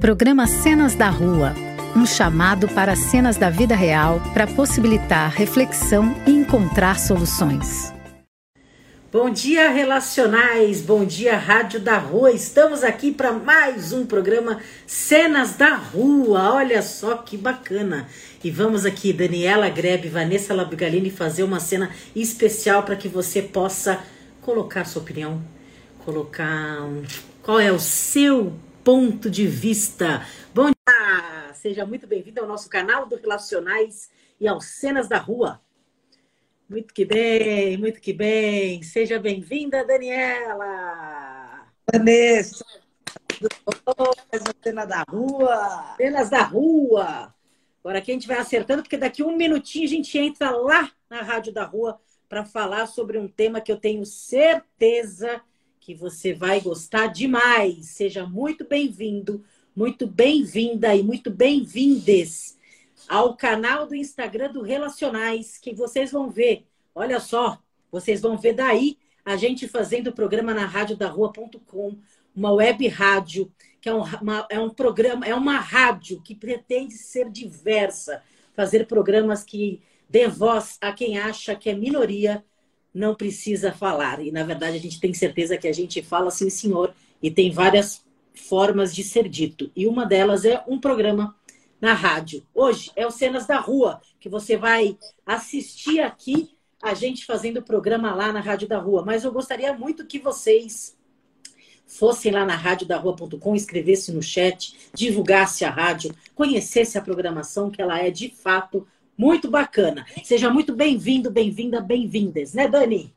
Programa Cenas da Rua um chamado para cenas da vida real para possibilitar reflexão e encontrar soluções. Bom dia, relacionais. Bom dia, Rádio da Rua. Estamos aqui para mais um programa Cenas da Rua. Olha só que bacana. E vamos aqui, Daniela Grebe, Vanessa Labigalini, fazer uma cena especial para que você possa colocar sua opinião, colocar qual é o seu ponto de vista. Bom dia! Seja muito bem-vindo ao nosso canal do Relacionais e aos Cenas da Rua. Muito que bem, muito que bem. Seja bem-vinda, Daniela. Vanessa, mais uma cena da rua. Cenas da rua. Agora aqui a gente vai acertando, porque daqui um minutinho a gente entra lá na Rádio da Rua para falar sobre um tema que eu tenho certeza que você vai gostar demais. Seja muito bem-vindo, muito bem-vinda e muito bem-vindes ao canal do Instagram do Relacionais, que vocês vão ver. Olha só, vocês vão ver daí a gente fazendo o programa na radiodarrua.com, uma web rádio, que é um, uma, é um programa, é uma rádio que pretende ser diversa, fazer programas que dê voz a quem acha que é minoria, não precisa falar. E, na verdade, a gente tem certeza que a gente fala sim, senhor, e tem várias formas de ser dito. E uma delas é um programa na rádio. Hoje é o Cenas da Rua, que você vai assistir aqui a gente fazendo o programa lá na Rádio da Rua. Mas eu gostaria muito que vocês fossem lá na radiodarrua.com, escrevessem no chat, divulgasse a rádio, conhecesse a programação, que ela é de fato muito bacana. Seja muito bem-vindo, bem-vinda, bem-vindas, né, Dani?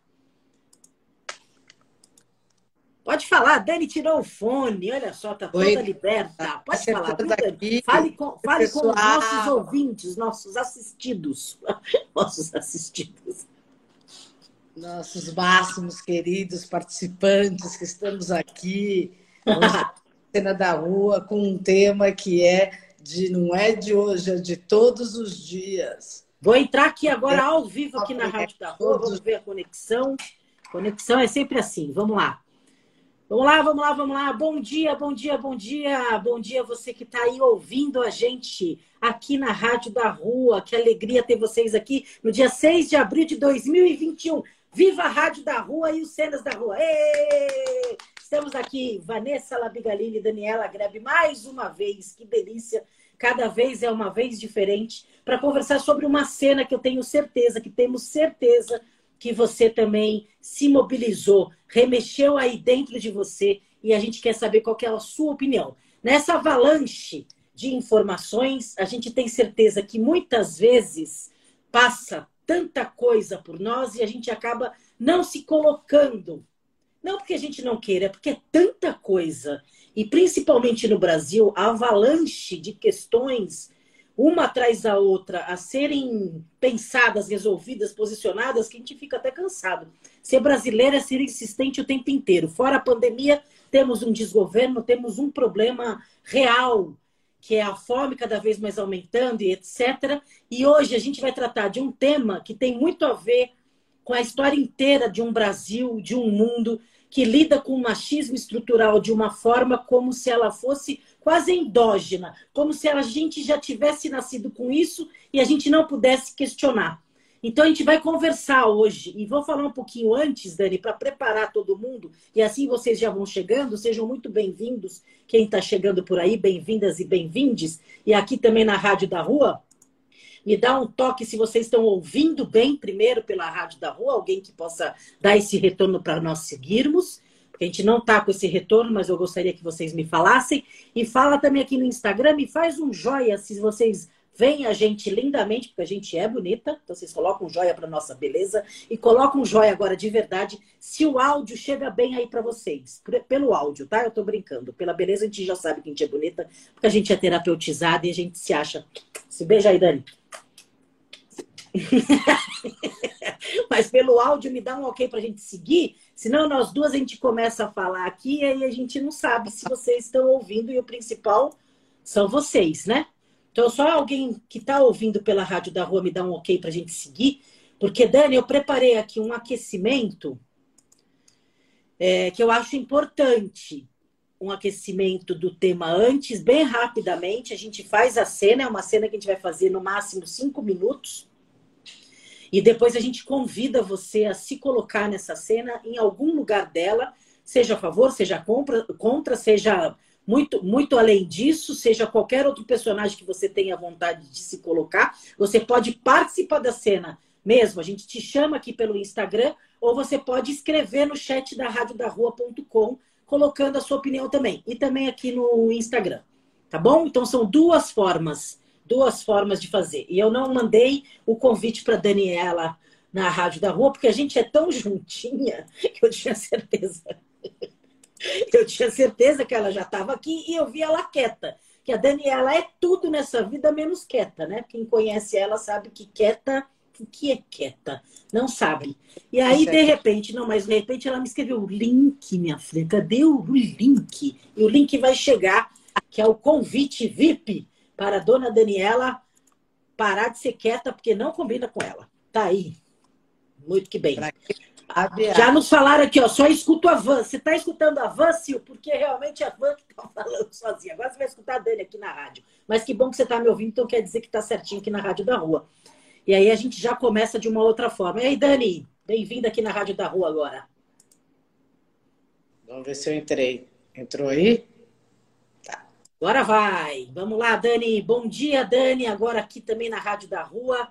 Pode falar, Dani tirou o fone, olha só, tá toda Oi. liberta. Pode tá falar, Dani? Fale com, fale com os nossos ouvintes, nossos assistidos. nossos assistidos. Nossos máximos queridos participantes que estamos aqui, na cena da rua, com um tema que é de não é de hoje, é de todos os dias. Vou entrar aqui agora ao vivo aqui na Rádio da Rua, vamos ver a conexão. Conexão é sempre assim, vamos lá. Vamos lá, vamos lá, vamos lá. Bom dia, bom dia, bom dia. Bom dia você que está aí ouvindo a gente aqui na Rádio da Rua. Que alegria ter vocês aqui no dia 6 de abril de 2021. Viva a Rádio da Rua e os Cenas da Rua. Êêê! Estamos aqui, Vanessa Labigalini e Daniela Grebe, mais uma vez. Que delícia. Cada vez é uma vez diferente para conversar sobre uma cena que eu tenho certeza, que temos certeza que você também se mobilizou, remexeu aí dentro de você e a gente quer saber qual é a sua opinião. Nessa avalanche de informações, a gente tem certeza que muitas vezes passa tanta coisa por nós e a gente acaba não se colocando. Não porque a gente não queira, é porque é tanta coisa. E principalmente no Brasil, a avalanche de questões uma atrás da outra, a serem pensadas, resolvidas, posicionadas, que a gente fica até cansado. Ser brasileiro é ser insistente o tempo inteiro. Fora a pandemia, temos um desgoverno, temos um problema real, que é a fome cada vez mais aumentando e etc. E hoje a gente vai tratar de um tema que tem muito a ver com a história inteira de um Brasil, de um mundo que lida com o machismo estrutural de uma forma como se ela fosse quase endógena, como se a gente já tivesse nascido com isso e a gente não pudesse questionar. Então a gente vai conversar hoje e vou falar um pouquinho antes, Dani, para preparar todo mundo e assim vocês já vão chegando. Sejam muito bem-vindos, quem está chegando por aí, bem-vindas e bem-vindes. E aqui também na Rádio da Rua, me dá um toque se vocês estão ouvindo bem primeiro pela Rádio da Rua, alguém que possa dar esse retorno para nós seguirmos. A gente não está com esse retorno, mas eu gostaria que vocês me falassem. E fala também aqui no Instagram e faz um joia se vocês veem a gente lindamente, porque a gente é bonita. Então vocês colocam um joia para nossa beleza. E colocam um joia agora de verdade se o áudio chega bem aí para vocês. Pelo áudio, tá? Eu estou brincando. Pela beleza a gente já sabe que a gente é bonita, porque a gente é terapeutizada e a gente se acha. Se beija aí, Dani. Mas pelo áudio me dá um ok para a gente seguir, senão nós duas a gente começa a falar aqui e aí a gente não sabe se vocês estão ouvindo e o principal são vocês, né? Então só alguém que está ouvindo pela rádio da rua me dá um ok para a gente seguir, porque Dani, eu preparei aqui um aquecimento é, que eu acho importante. um aquecimento do tema antes, bem rapidamente. A gente faz a cena, é uma cena que a gente vai fazer no máximo cinco minutos. E depois a gente convida você a se colocar nessa cena em algum lugar dela, seja a favor, seja contra, contra seja muito, muito além disso, seja qualquer outro personagem que você tenha vontade de se colocar. Você pode participar da cena mesmo. A gente te chama aqui pelo Instagram, ou você pode escrever no chat da radiodarrua.com, colocando a sua opinião também. E também aqui no Instagram. Tá bom? Então são duas formas duas formas de fazer. E eu não mandei o convite para Daniela na Rádio da Rua, porque a gente é tão juntinha que eu tinha certeza. Eu tinha certeza que ela já estava aqui e eu vi ela quieta. Que a Daniela é tudo nessa vida menos quieta, né? Quem conhece ela sabe que quieta, o que é quieta? Não sabe. E aí, de repente, não, mas de repente ela me escreveu o link, minha filha. Cadê o link? E o link vai chegar, que é o convite VIP para a dona Daniela parar de ser quieta, porque não combina com ela. Tá aí. Muito que bem. Já nos falaram aqui, ó, só escuto a Van. Você está escutando a Van, Sil? Porque realmente é a Van que está falando sozinha. Agora você vai escutar a Dani aqui na rádio. Mas que bom que você está me ouvindo, então quer dizer que está certinho aqui na Rádio da Rua. E aí a gente já começa de uma outra forma. E aí, Dani, bem-vinda aqui na Rádio da Rua agora. Vamos ver se eu entrei. Entrou aí? Agora vai. Vamos lá, Dani. Bom dia, Dani. Agora aqui também na Rádio da Rua.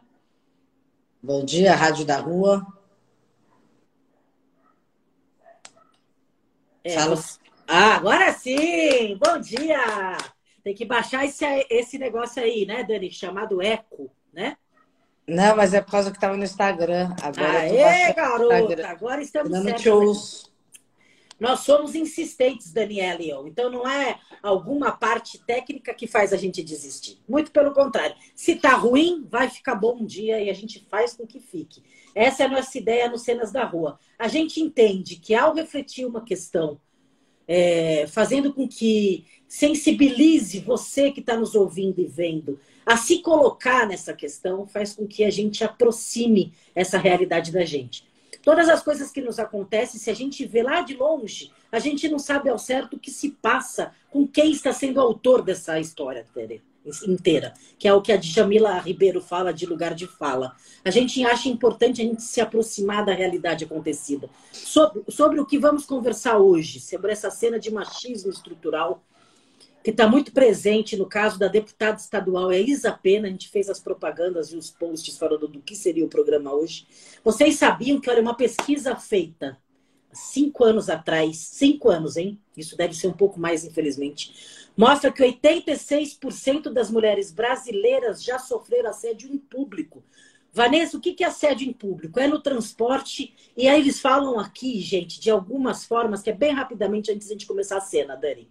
Bom dia, Rádio da Rua. É, Fala. Ah, agora sim! Bom dia! Tem que baixar esse, esse negócio aí, né, Dani? Chamado Eco, né? Não, mas é por causa que estava no Instagram. Agora Aê, garota! Agora estamos certos. Nós somos insistentes, Daniela e eu. Então não é alguma parte técnica que faz a gente desistir. Muito pelo contrário. Se tá ruim, vai ficar bom um dia e a gente faz com que fique. Essa é a nossa ideia no Cenas da Rua. A gente entende que ao refletir uma questão, é, fazendo com que sensibilize você que está nos ouvindo e vendo a se colocar nessa questão, faz com que a gente aproxime essa realidade da gente. Todas as coisas que nos acontecem, se a gente vê lá de longe, a gente não sabe ao certo o que se passa com quem está sendo autor dessa história inteira, que é o que a Djamila Ribeiro fala de lugar de fala. A gente acha importante a gente se aproximar da realidade acontecida. Sobre, sobre o que vamos conversar hoje, sobre essa cena de machismo estrutural que está muito presente no caso da deputada estadual é Isa Pena. A gente fez as propagandas e os posts falando do que seria o programa hoje. Vocês sabiam que era uma pesquisa feita cinco anos atrás, cinco anos, hein? Isso deve ser um pouco mais, infelizmente. Mostra que 86% das mulheres brasileiras já sofreram assédio em público. Vanessa, o que é assédio em público? É no transporte. E aí eles falam aqui, gente, de algumas formas, que é bem rapidamente antes de a gente começar a cena, Dani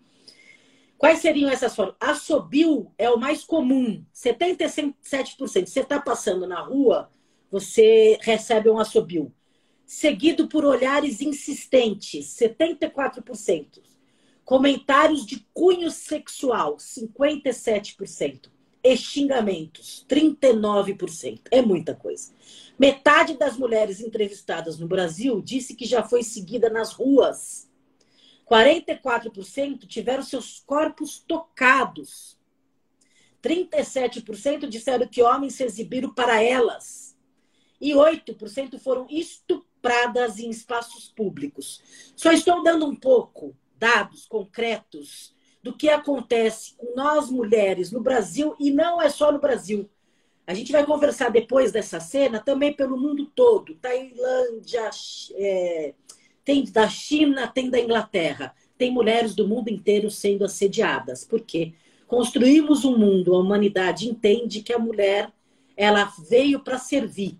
Quais seriam essas formas? Assobio é o mais comum, 77%. Você está passando na rua, você recebe um assobio. Seguido por olhares insistentes, 74%. Comentários de cunho sexual, 57%. E xingamentos, 39%. É muita coisa. Metade das mulheres entrevistadas no Brasil disse que já foi seguida nas ruas 44% tiveram seus corpos tocados. 37% disseram que homens se exibiram para elas. E 8% foram estupradas em espaços públicos. Só estou dando um pouco dados concretos do que acontece com nós mulheres no Brasil e não é só no Brasil. A gente vai conversar depois dessa cena também pelo mundo todo. Tailândia, é, tem da China, tem da Inglaterra. Tem mulheres do mundo inteiro sendo assediadas. Por quê? Construímos um mundo, a humanidade entende que a mulher ela veio para servir.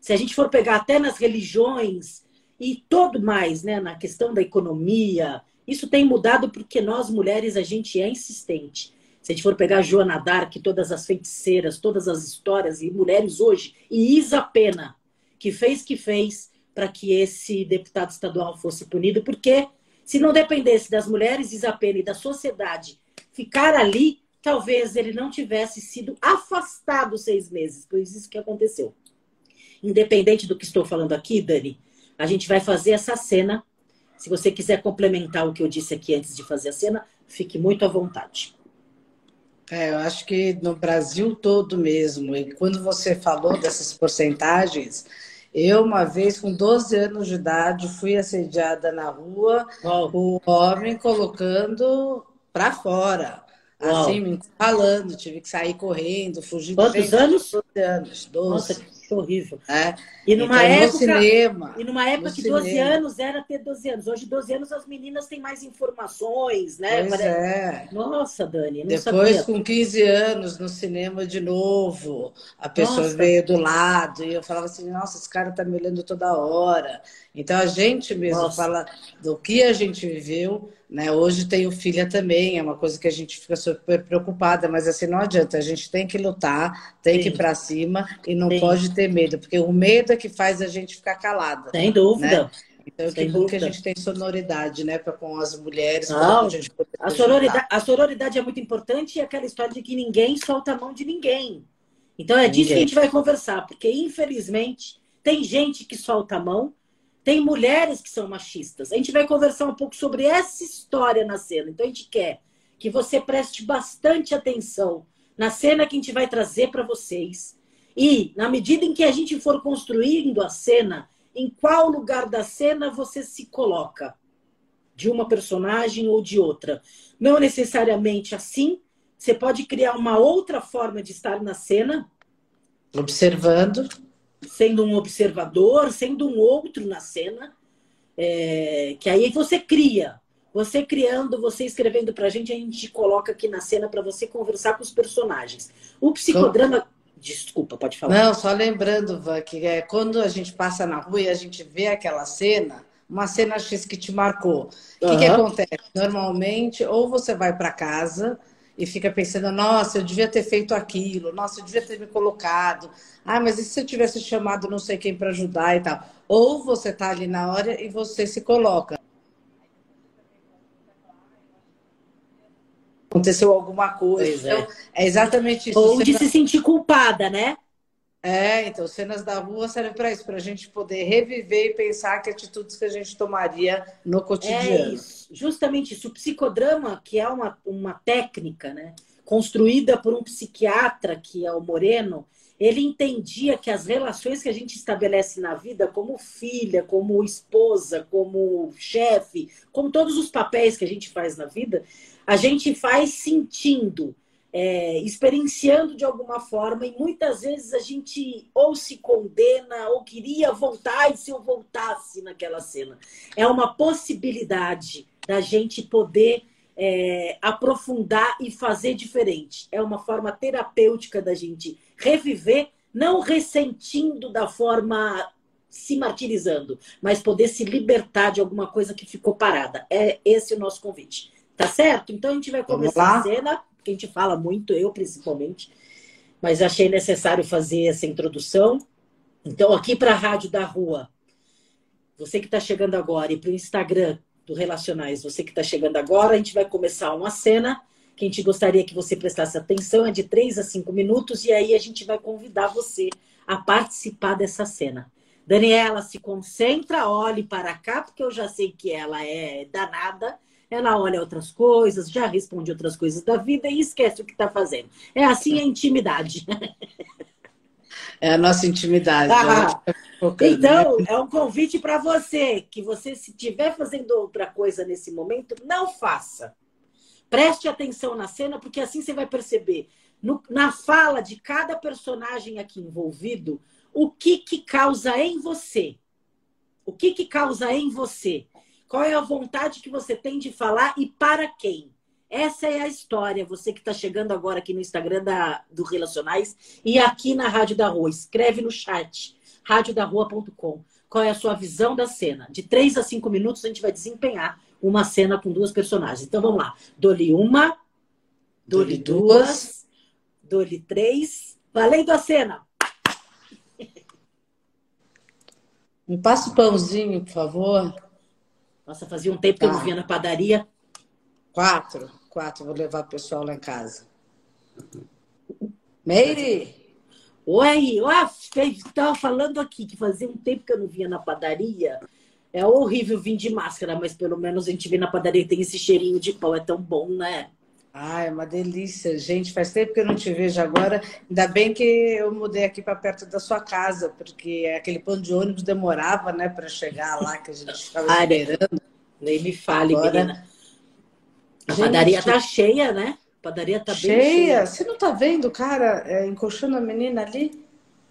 Se a gente for pegar até nas religiões e todo mais, né, na questão da economia, isso tem mudado porque nós mulheres a gente é insistente. Se a gente for pegar Joana Dark, todas as feiticeiras, todas as histórias e mulheres hoje, e Isa Pena, que fez que fez, para que esse deputado estadual fosse punido, porque se não dependesse das mulheres Isapena e da sociedade ficar ali, talvez ele não tivesse sido afastado seis meses, pois isso que aconteceu. Independente do que estou falando aqui, Dani, a gente vai fazer essa cena Se você quiser complementar o que eu disse aqui antes de fazer a cena, fique muito à vontade. É, eu acho que no Brasil todo mesmo. E quando você falou dessas porcentagens, eu, uma vez, com 12 anos de idade, fui assediada na rua, o homem colocando para fora. Uau. Assim, me falando, tive que sair correndo, fugindo. Quantos anos? 12 anos, 12. Nossa, horrível. É. E numa então, época, cinema, e numa época que cinema. 12 anos era ter 12 anos. Hoje, 12 anos, as meninas têm mais informações, né? Pois Parece... é. Nossa, Dani. Depois, sabia. com 15 anos, no cinema de novo, a pessoa nossa. veio do lado e eu falava assim: nossa, esse cara tá me olhando toda hora. Então, a gente mesmo nossa. fala do que a gente viveu. Né? Hoje tenho filha também, é uma coisa que a gente fica super preocupada, mas assim não adianta, a gente tem que lutar, tem Sim. que ir para cima e não Sim. pode ter medo, porque o medo é que faz a gente ficar calada. Sem dúvida. Né? Então, Sem que bom que a gente tem sonoridade, né, para com as mulheres. Não, a, a, sororidade, a sororidade é muito importante e aquela história de que ninguém solta a mão de ninguém. Então, é ninguém. disso que a gente vai conversar, porque infelizmente tem gente que solta a mão tem mulheres que são machistas. A gente vai conversar um pouco sobre essa história na cena. Então a gente quer que você preste bastante atenção na cena que a gente vai trazer para vocês. E na medida em que a gente for construindo a cena, em qual lugar da cena você se coloca? De uma personagem ou de outra. Não necessariamente assim. Você pode criar uma outra forma de estar na cena. Observando sendo um observador, sendo um outro na cena, é, que aí você cria. Você criando, você escrevendo pra gente, a gente coloca aqui na cena para você conversar com os personagens. O psicodrama. Desculpa, pode falar. Não, só lembrando, Van, que é, quando a gente passa na rua e a gente vê aquela cena, uma cena X que te marcou. O uhum. que, que acontece? Normalmente, ou você vai para casa e fica pensando, nossa, eu devia ter feito aquilo, nossa, eu devia ter me colocado. Ah, mas e se eu tivesse chamado não sei quem para ajudar e tal? Ou você tá ali na hora e você se coloca. Aconteceu alguma coisa. É. Então, é exatamente isso. Ou de se sentir culpada, né? É, então, cenas da rua servem para isso, para a gente poder reviver e pensar que atitudes que a gente tomaria no cotidiano. É isso, justamente isso. O psicodrama, que é uma, uma técnica, né, construída por um psiquiatra, que é o Moreno, ele entendia que as relações que a gente estabelece na vida, como filha, como esposa, como chefe, como todos os papéis que a gente faz na vida, a gente faz sentindo é, experienciando de alguma forma, e muitas vezes a gente ou se condena ou queria voltar e se eu voltasse naquela cena. É uma possibilidade da gente poder é, aprofundar e fazer diferente. É uma forma terapêutica da gente reviver, não ressentindo da forma se martirizando, mas poder se libertar de alguma coisa que ficou parada. É esse o nosso convite. Tá certo? Então a gente vai começar a cena que a gente fala muito, eu principalmente, mas achei necessário fazer essa introdução. Então, aqui para a Rádio da Rua, você que está chegando agora, e para o Instagram do Relacionais, você que está chegando agora, a gente vai começar uma cena que a gente gostaria que você prestasse atenção, é de 3 a 5 minutos, e aí a gente vai convidar você a participar dessa cena. Daniela, se concentra, olhe para cá, porque eu já sei que ela é danada ela olha outras coisas, já responde outras coisas da vida e esquece o que está fazendo. É assim a intimidade. É a nossa intimidade. Ah, então, é um convite para você, que você, se estiver fazendo outra coisa nesse momento, não faça. Preste atenção na cena, porque assim você vai perceber no, na fala de cada personagem aqui envolvido o que, que causa em você. O que, que causa em você qual é a vontade que você tem de falar e para quem? Essa é a história. Você que está chegando agora aqui no Instagram da, do Relacionais e aqui na Rádio da Rua. Escreve no chat, radiodarrua.com. Qual é a sua visão da cena? De três a cinco minutos a gente vai desempenhar uma cena com duas personagens. Então vamos lá. Dole uma, dole duas, dole três. Valendo a cena! Me passa o pãozinho, por favor. Nossa, fazia um tempo que eu não tá. vinha na padaria. Quatro. Quatro. Vou levar o pessoal lá em casa. Meire! Oi! Estava falando aqui que fazia um tempo que eu não vinha na padaria. É horrível vir de máscara, mas pelo menos a gente vê na padaria tem esse cheirinho de pão. É tão bom, né? Ah, é uma delícia, gente. Faz tempo que eu não te vejo agora. Ainda bem que eu mudei aqui para perto da sua casa, porque aquele pão de ônibus demorava, né, para chegar lá, que a gente ficava ah, esperando. Nem me fale, agora... menina. A gente... padaria tá cheia, né? A padaria tá cheia. bem cheia. Você não tá vendo o cara é, encoxando a menina ali?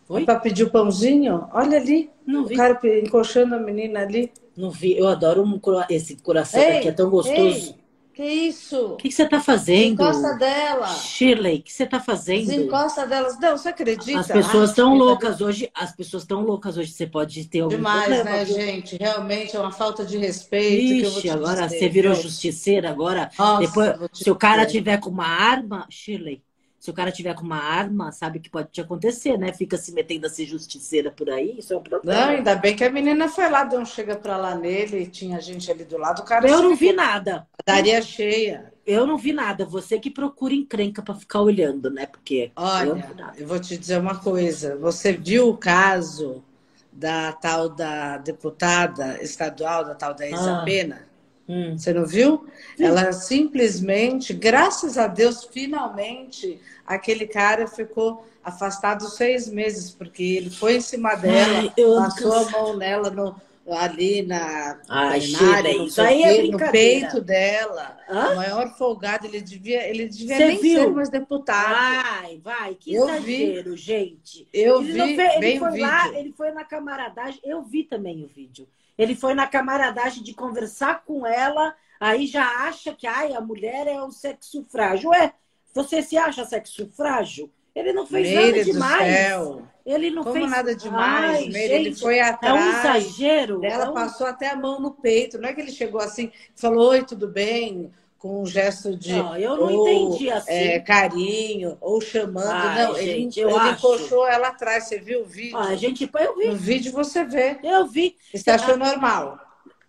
Para pedir o pãozinho? Olha ali. Não vi. O cara encoxando a menina ali. Não vi. Eu adoro um, esse coração ei, que é tão gostoso. Ei. Que isso? O que, você está fazendo? Desencosta dela. Shirley, o que você está fazendo? Desencosta delas. Não, você acredita? As pessoas estão loucas hoje. As pessoas estão loucas hoje. Você pode ter algum Demais, problema. né, gente? Realmente é uma falta de respeito. Ixi, agora dizer, você virou viu? justiceira. Agora, Nossa, depois, se o cara tiver com uma arma, Shirley, se o cara tiver com uma arma, sabe que pode te acontecer, né? Fica se metendo a ser justiceira por aí, isso é um problema. Não, ainda bem que a menina foi lá, deu um chega pra lá nele, tinha gente ali do lado, o cara. Eu não vi nada. Daria cheia. Eu não vi nada. Você que procura encrenca para ficar olhando, né? Porque. Olha, eu, vou te dizer uma coisa. Você viu o caso da tal da deputada estadual, da tal da Isa ah. Pena? Hum. Você não viu? Sim. Ela simplesmente, graças a Deus, finalmente, aquele cara ficou afastado seis meses, porque ele foi em cima dela, Ai, passou a mão nela no, ali na Ai, no, isso aí é no peito dela. Hã? O maior folgado, ele devia, ele devia nem viu? ser mais deputado. Vai, vai, que eu exagero, vi. gente. Eu ele vi, fez, ele foi lá, ele foi na camaradagem, eu vi também o vídeo. Ele foi na camaradagem de conversar com ela, aí já acha que ai, a mulher é o sexo frágil. É, você se acha sexo frágil? Ele não fez Meire nada demais. Céu. Ele não Como fez nada demais. Ai, Meire, gente, ele foi atrás. É um exagero. Ela é um... passou até a mão no peito. Não é que ele chegou assim, falou: Oi, tudo bem? com um gesto de não, eu não ou, entendi assim. É, carinho ou chamando. Ai, não, gente, ele, ele acho... ela atrás. Você viu o vídeo? Ah, gente, eu vi. No vídeo você vê. Eu vi. Você achou normal?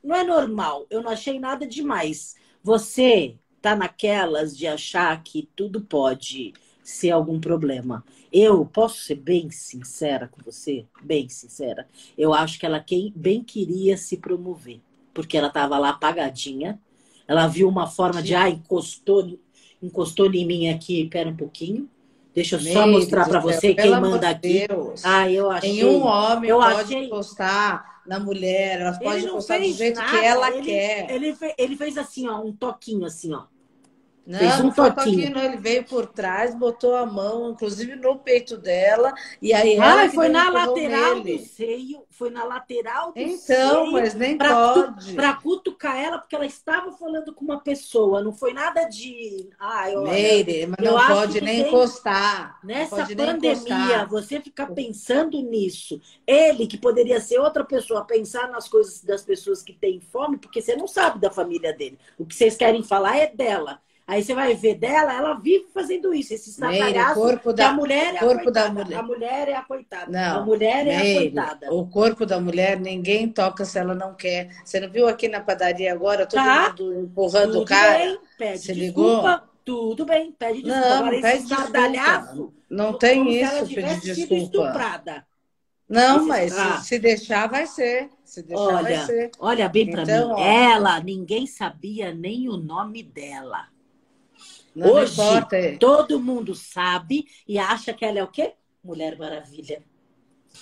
Não é normal. Eu não achei nada demais. Você tá naquelas de achar que tudo pode ser algum problema. Eu posso ser bem sincera com você, bem sincera. Eu acho que ela quem bem queria se promover, porque ela estava lá apagadinha ela viu uma forma de, ah, encostou, encostou em mim aqui, pera um pouquinho. Deixa eu só mostrar para você quem manda aqui. Deus. Ah, eu achei. Nenhum homem eu pode achei... encostar na mulher, ela pode encostar do jeito nada. que ela ele, quer. Ele fez, ele fez assim, ó, um toquinho assim, ó. Não, Fez um não foi toquinho, ele veio por trás, botou a mão, inclusive no peito dela, e aí ela ah, foi na lateral nele. do seio, foi na lateral do então, seio. Então, mas nem pra pode. Para cutucar ela, porque ela estava falando com uma pessoa, não foi nada de. Ai, olha, Meire, mas não pode nem tem... encostar. Nessa pode pandemia, você ficar pensando nisso, ele que poderia ser outra pessoa, pensar nas coisas das pessoas que têm fome, porque você não sabe da família dele. O que vocês querem falar é dela. Aí você vai ver dela, ela vive fazendo isso, esse estardalhaço. corpo da, a mulher é corpo a da mulher. A mulher é a coitada. Não, a mulher é Meire, a coitada. O corpo da mulher ninguém toca se ela não quer. Você não viu aqui na padaria agora todo tá. mundo empurrando tudo o cara? Bem, pede Você desculpa, ligou? Tudo bem, pede desculpa. Não, agora, pede desculpa. Não tem isso, pedir desculpa. Estuprada. Não, mas ah. se, se, deixar, vai ser. Se deixar, olha, vai ser. Olha bem para então, mim. Ó, ela, ninguém sabia nem o nome dela. Não Hoje, importa. Todo mundo sabe e acha que ela é o quê? Mulher Maravilha.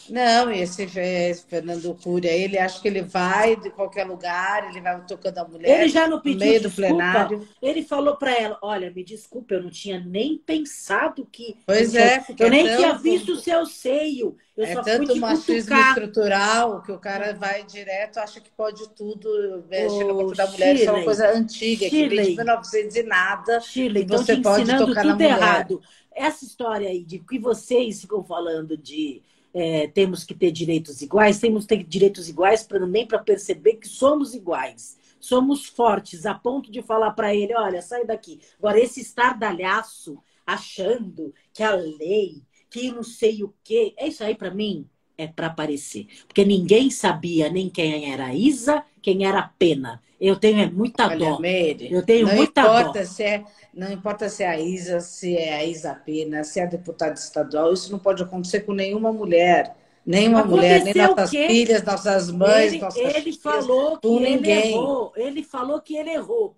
Não, esse, esse Fernando Cury, ele acha que ele vai de qualquer lugar, ele vai tocando a mulher. Ele já não pediu no meio desculpa. do plenário. Ele falou para ela: Olha, me desculpa, eu não tinha nem pensado que. Pois é, porque eu nem é tinha visto o seu seio. Eu é tanto machismo estrutural que o cara vai direto, acha que pode tudo, mexe no corpo da mulher. Isso é uma coisa antiga, Chile. que vem de 1900 e nada. Chile, e você então pode tocar na mulher. Errado. Essa história aí de que vocês ficam falando de é, temos que ter direitos iguais, temos que ter direitos iguais para também para perceber que somos iguais. Somos fortes a ponto de falar para ele, olha, sai daqui. Agora, esse estardalhaço achando que a lei, que não sei o quê, é isso aí para mim é para aparecer. Porque ninguém sabia nem quem era a Isa, quem era a Pena. Eu tenho é muita Olha, dó. Meire, eu tenho não muita importa dó. Se é, não importa se é a Isa, se é a Isa Pena, se é a deputada estadual, isso não pode acontecer com nenhuma mulher. Nenhuma mulher, nem nossas filhas, nossas mães, ele, nossas Ele filhas, falou que ele errou. Ele falou que ele errou.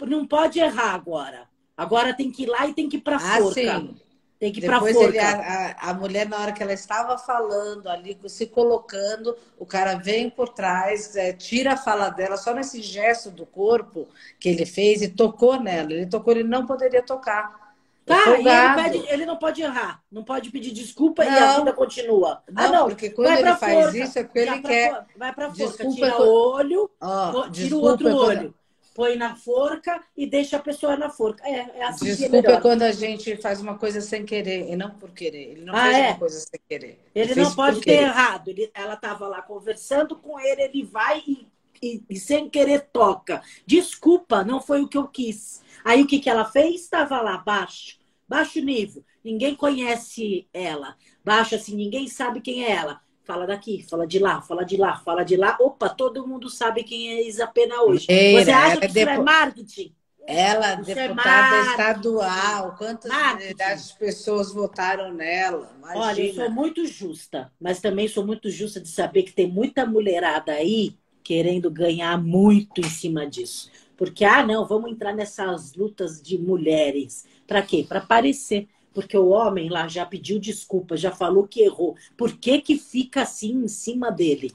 Não pode errar agora. Agora tem que ir lá e tem que ir pra ah, forca. Sim. Tem que ir pra Depois forca. ele, a, a, mulher, na hora que ela estava falando ali, se colocando, o cara vem por trás, é, tira a fala dela, só nesse gesto do corpo que ele fez e tocou nela. Ele tocou, ele não poderia tocar. Tá, e ele, pede, ele, não pode errar, não pode pedir desculpa não, e a vida continua. Não, ah, não porque quando ele faz forca, isso é porque ele quer. Pra, vai pra forca, desculpa tira o olho, oh, tira o outro olho, põe na forca e deixa a pessoa na forca. É, é assim desculpa que é quando a gente faz uma coisa sem querer e não por querer. Ele não ah, fez é? uma coisa sem querer. Ele, ele não pode ter errado. Ele, ela estava lá conversando com ele, ele vai e, e, e sem querer toca. Desculpa, não foi o que eu quis. Aí o que, que ela fez? Estava lá, baixo, baixo nível. Ninguém conhece ela. Baixo assim, ninguém sabe quem é ela. Fala daqui, fala de lá, fala de lá, fala de lá. Opa, todo mundo sabe quem é Isa Pena hoje. Você acha que é isso depo... é marketing? Ela, isso é deputada é estadual, quantas pessoas votaram nela? Imagina. Olha, eu sou muito justa, mas também sou muito justa de saber que tem muita mulherada aí querendo ganhar muito em cima disso. Porque, ah, não, vamos entrar nessas lutas de mulheres. Para quê? Para aparecer. Porque o homem lá já pediu desculpa, já falou que errou. Por que, que fica assim em cima dele?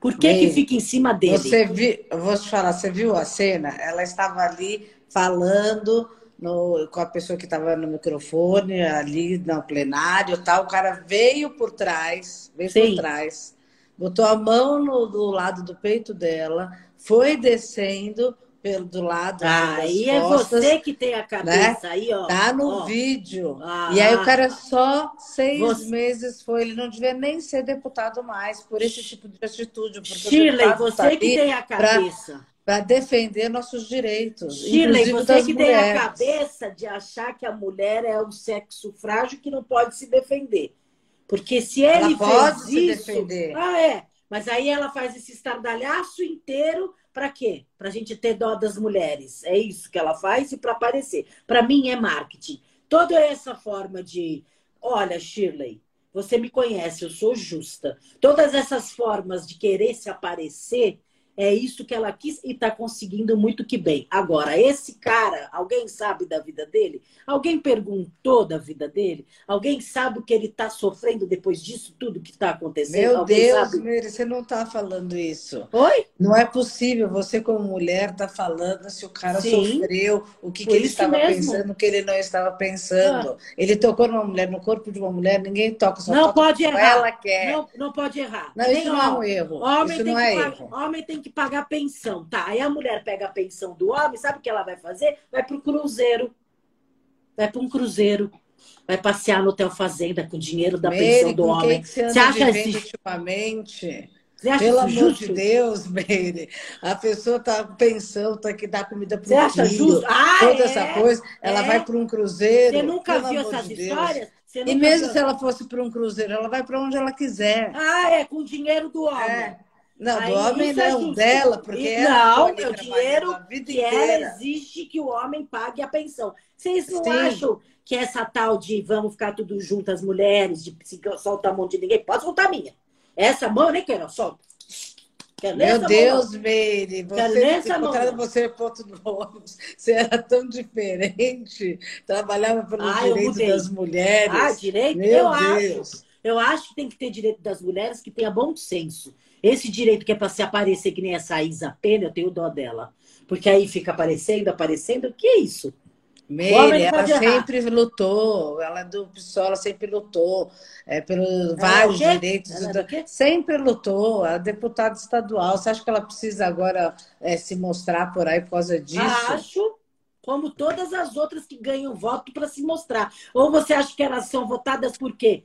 Por que, Bem, que fica em cima dele? Você viu, eu vou te falar, você viu a cena? Ela estava ali falando no, com a pessoa que estava no microfone, ali no plenário tal. O cara veio por trás, veio Sim. por trás, botou a mão no, do lado do peito dela, foi descendo, pelo do lado. Ah, aí é você que tem a cabeça, né? aí, ó. Tá no ó. vídeo. Ah, e aí o cara só seis você... meses foi, ele não devia nem ser deputado mais por esse tipo de atitude. Shirley, você tá que tem a cabeça. Para defender nossos direitos. Shirley, você que mulheres. tem a cabeça de achar que a mulher é um sexo frágil que não pode se defender. Porque se ele ela pode se isso, defender. Ah, é. Mas aí ela faz esse estardalhaço inteiro para quê? Para a gente ter dó das mulheres. É isso que ela faz e para aparecer. Para mim é marketing. Toda essa forma de, olha, Shirley, você me conhece, eu sou justa. Todas essas formas de querer se aparecer é isso que ela quis e está conseguindo muito que bem. Agora, esse cara, alguém sabe da vida dele? Alguém perguntou da vida dele? Alguém sabe o que ele está sofrendo depois disso tudo que está acontecendo? Meu alguém Deus, sabe? Meire, você não está falando isso. Oi? Não é possível. Você, como mulher, tá falando se o cara Sim, sofreu, o que, que ele estava mesmo. pensando, o que ele não estava pensando. Ah. Ele tocou numa mulher, no corpo de uma mulher, ninguém toca, só não toca pode errar. ela quer. Não, não pode errar. Não, isso não é um erro. Homem isso não é que, erro. Homem tem que que pagar pensão. Tá, aí a mulher pega a pensão do homem, sabe o que ela vai fazer? Vai pro cruzeiro. Vai para um cruzeiro. Vai passear no hotel fazenda com o dinheiro da Meire, pensão do homem. Que você, você acha isso? ultimamente? Você acha Pelo amor justo? de Deus, Meire. A pessoa tá pensando, tá que dá comida para o acha justo? Ah, toda é? essa coisa. Ela é? vai para um cruzeiro. Você nunca viu essas de histórias? e mesmo viu... se ela fosse para um cruzeiro, ela vai para onde ela quiser. Ah, é, com o dinheiro do homem. É. Não, Aí, do homem não, é dela, porque e, Não, é o dinheiro que ela exige que o homem pague a pensão. Vocês não Sim. acham que essa tal de vamos ficar tudo junto, as mulheres, de soltar a mão de ninguém, pode soltar a minha. Essa mão eu nem quero, solta. Quero Meu Deus, mão. Meire, você, encontrado você ponto no ônibus, você era tão diferente, trabalhava pelo ah, direito das mulheres. Ah, direito? Meu eu Deus. acho. Eu acho que tem que ter direito das mulheres que tenha bom senso. Esse direito que é para se aparecer que nem essa Isa Pena, eu tenho dó dela. Porque aí fica aparecendo, aparecendo. O que é isso? Meire, ela sempre errar. lutou, ela do PSOL, ela sempre lutou é, pelos vários direitos. sempre lutou, a deputada estadual. Você acha que ela precisa agora é, se mostrar por aí por causa disso? Acho, como todas as outras que ganham voto para se mostrar. Ou você acha que elas são votadas por quê?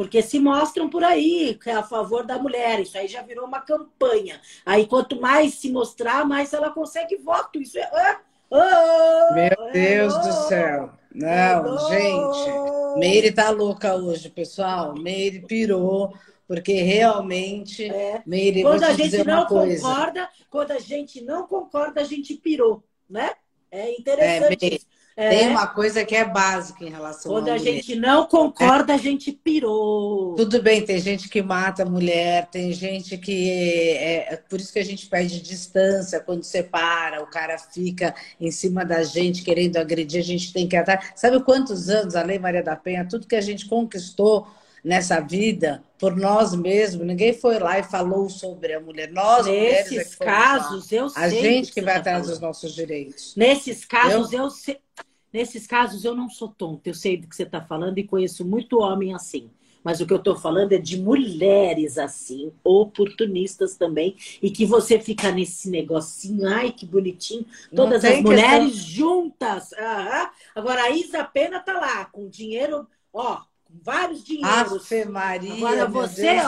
Porque se mostram por aí, que é a favor da mulher. Isso aí já virou uma campanha. Aí quanto mais se mostrar, mais ela consegue voto. Isso é. Oh, Meu Deus oh, do céu. Não, oh, gente. Meire tá louca hoje, pessoal. Meire pirou. Porque realmente, é. Meire, quando a gente não concorda, quando a gente não concorda, a gente pirou, né? É interessante. É, É. Tem uma coisa que é básica em relação Quando a, a gente não concorda, é. a gente pirou. Tudo bem, tem gente que mata a mulher, tem gente que. É, é, por isso que a gente pede distância quando separa, o cara fica em cima da gente querendo agredir, a gente tem que atrás. Sabe quantos anos a Lei Maria da Penha, tudo que a gente conquistou nessa vida por nós mesmos. Ninguém foi lá e falou sobre a mulher. Nós, Nesses mulheres, é casos, eu sei. A gente que vai atrás dos nossos direitos. Nesses casos, eu, eu sei. Nesses casos, eu não sou tonta. Eu sei do que você está falando e conheço muito homem assim. Mas o que eu estou falando é de mulheres assim, oportunistas também, e que você fica nesse negocinho, ai que bonitinho, todas as mulheres questão... juntas. Ah, agora a Isa Pena tá lá, com dinheiro, ó, vários dinheiros. Ave Maria, Agora você,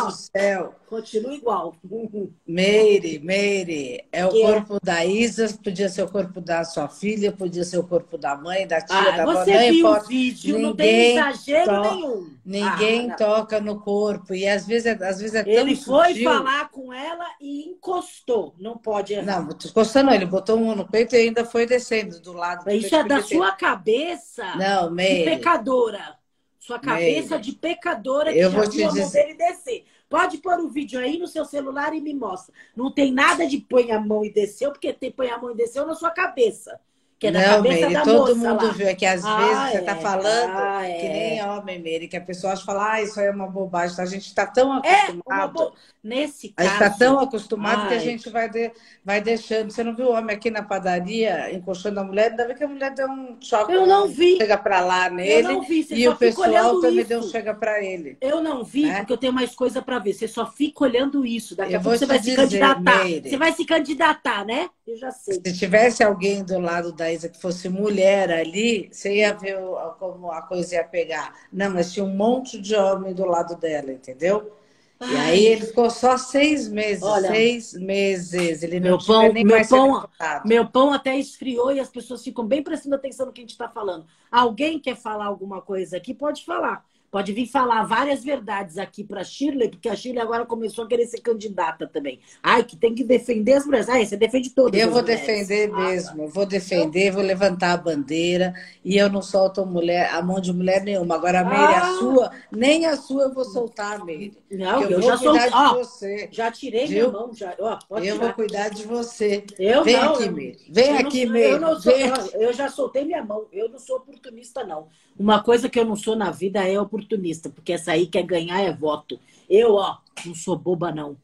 ó, continua igual. Meire, Meire, é o que corpo é? da Isa, podia ser o corpo da sua filha, podia ser o corpo da mãe, da tia, ah, da avó. Você viu o vídeo, ninguém não tem exagero nenhum. Ninguém ah, toca no corpo. E às vezes, é, às vezes é tão Ele foi sutil. falar com ela e encostou. Não pode errar. Não, encostou não. Ele botou um no peito e ainda foi descendo do lado. Do Isso é da sua cabeça não, Meire. pecadora. Sua cabeça de pecadora que eu já vou te dizer... dele descer. Pode pôr o um vídeo aí no seu celular e me mostra. Não tem nada de põe a mão e desceu, porque tem põe a mão e desceu na sua cabeça. Que é não, cabeça Meire, da todo mundo lá. viu. É que às Ah, vezes você é, está falando ah, que é. nem homem, Meire, que a pessoa acha falar, ah, isso aí é uma bobagem. A gente está tão É, uma acostumado. bo... Nesse A caso. gente está tão acostumado que a Ai. gente vai, de- vai deixando. Você não viu o homem aqui na padaria encoxando a mulher? Ainda bem que a mulher deu um choque. Eu não vi. Chega para lá nele. não vi, você e o pessoal também isso. deu um chega para ele. Eu não vi, Né? porque eu tenho mais coisa para ver. Você só fica olhando isso. Daqui Eu a pouco você vai se dizer, candidatar. Meire. Você vai se candidatar, né? Eu já sei. Se tivesse alguém do lado da Isa que fosse mulher ali, você ia ver como a coisa ia pegar. Não, mas tinha um monte de homem do lado dela, entendeu? E Ai. aí ele ficou só seis meses. Olha, seis meses. Ele Meu não pão, nem meu mais pão, meu pão até esfriou e as pessoas ficam bem prestando atenção no que a gente está falando. Alguém quer falar alguma coisa aqui? Pode falar. Pode vir falar várias verdades aqui para Shirley, porque a Shirley agora começou a querer ser candidata também. Ai, que tem que defender as mulheres. Ai, você defende todas Eu vou mulheres. defender Ah, mesmo, vou defender, vou levantar a bandeira e eu não solto mulher, a mão de mulher nenhuma. Agora, a Meire, Ah. a sua, nem a sua eu vou soltar, Meire. Não, eu, eu vou já sou. cuidar de Ó, você. já tirei Viu? minha mão. Já, ó, Eu tirar. vou cuidar de você. Eu Vem não, aqui, Meire. Vem aqui, Meire. Eu, sou, Vem eu já soltei minha mão. Eu não sou oportunista, não. Uma coisa que eu não sou na vida é oportunista, porque essa aí quer ganhar é voto. Eu, ó, não sou boba, não.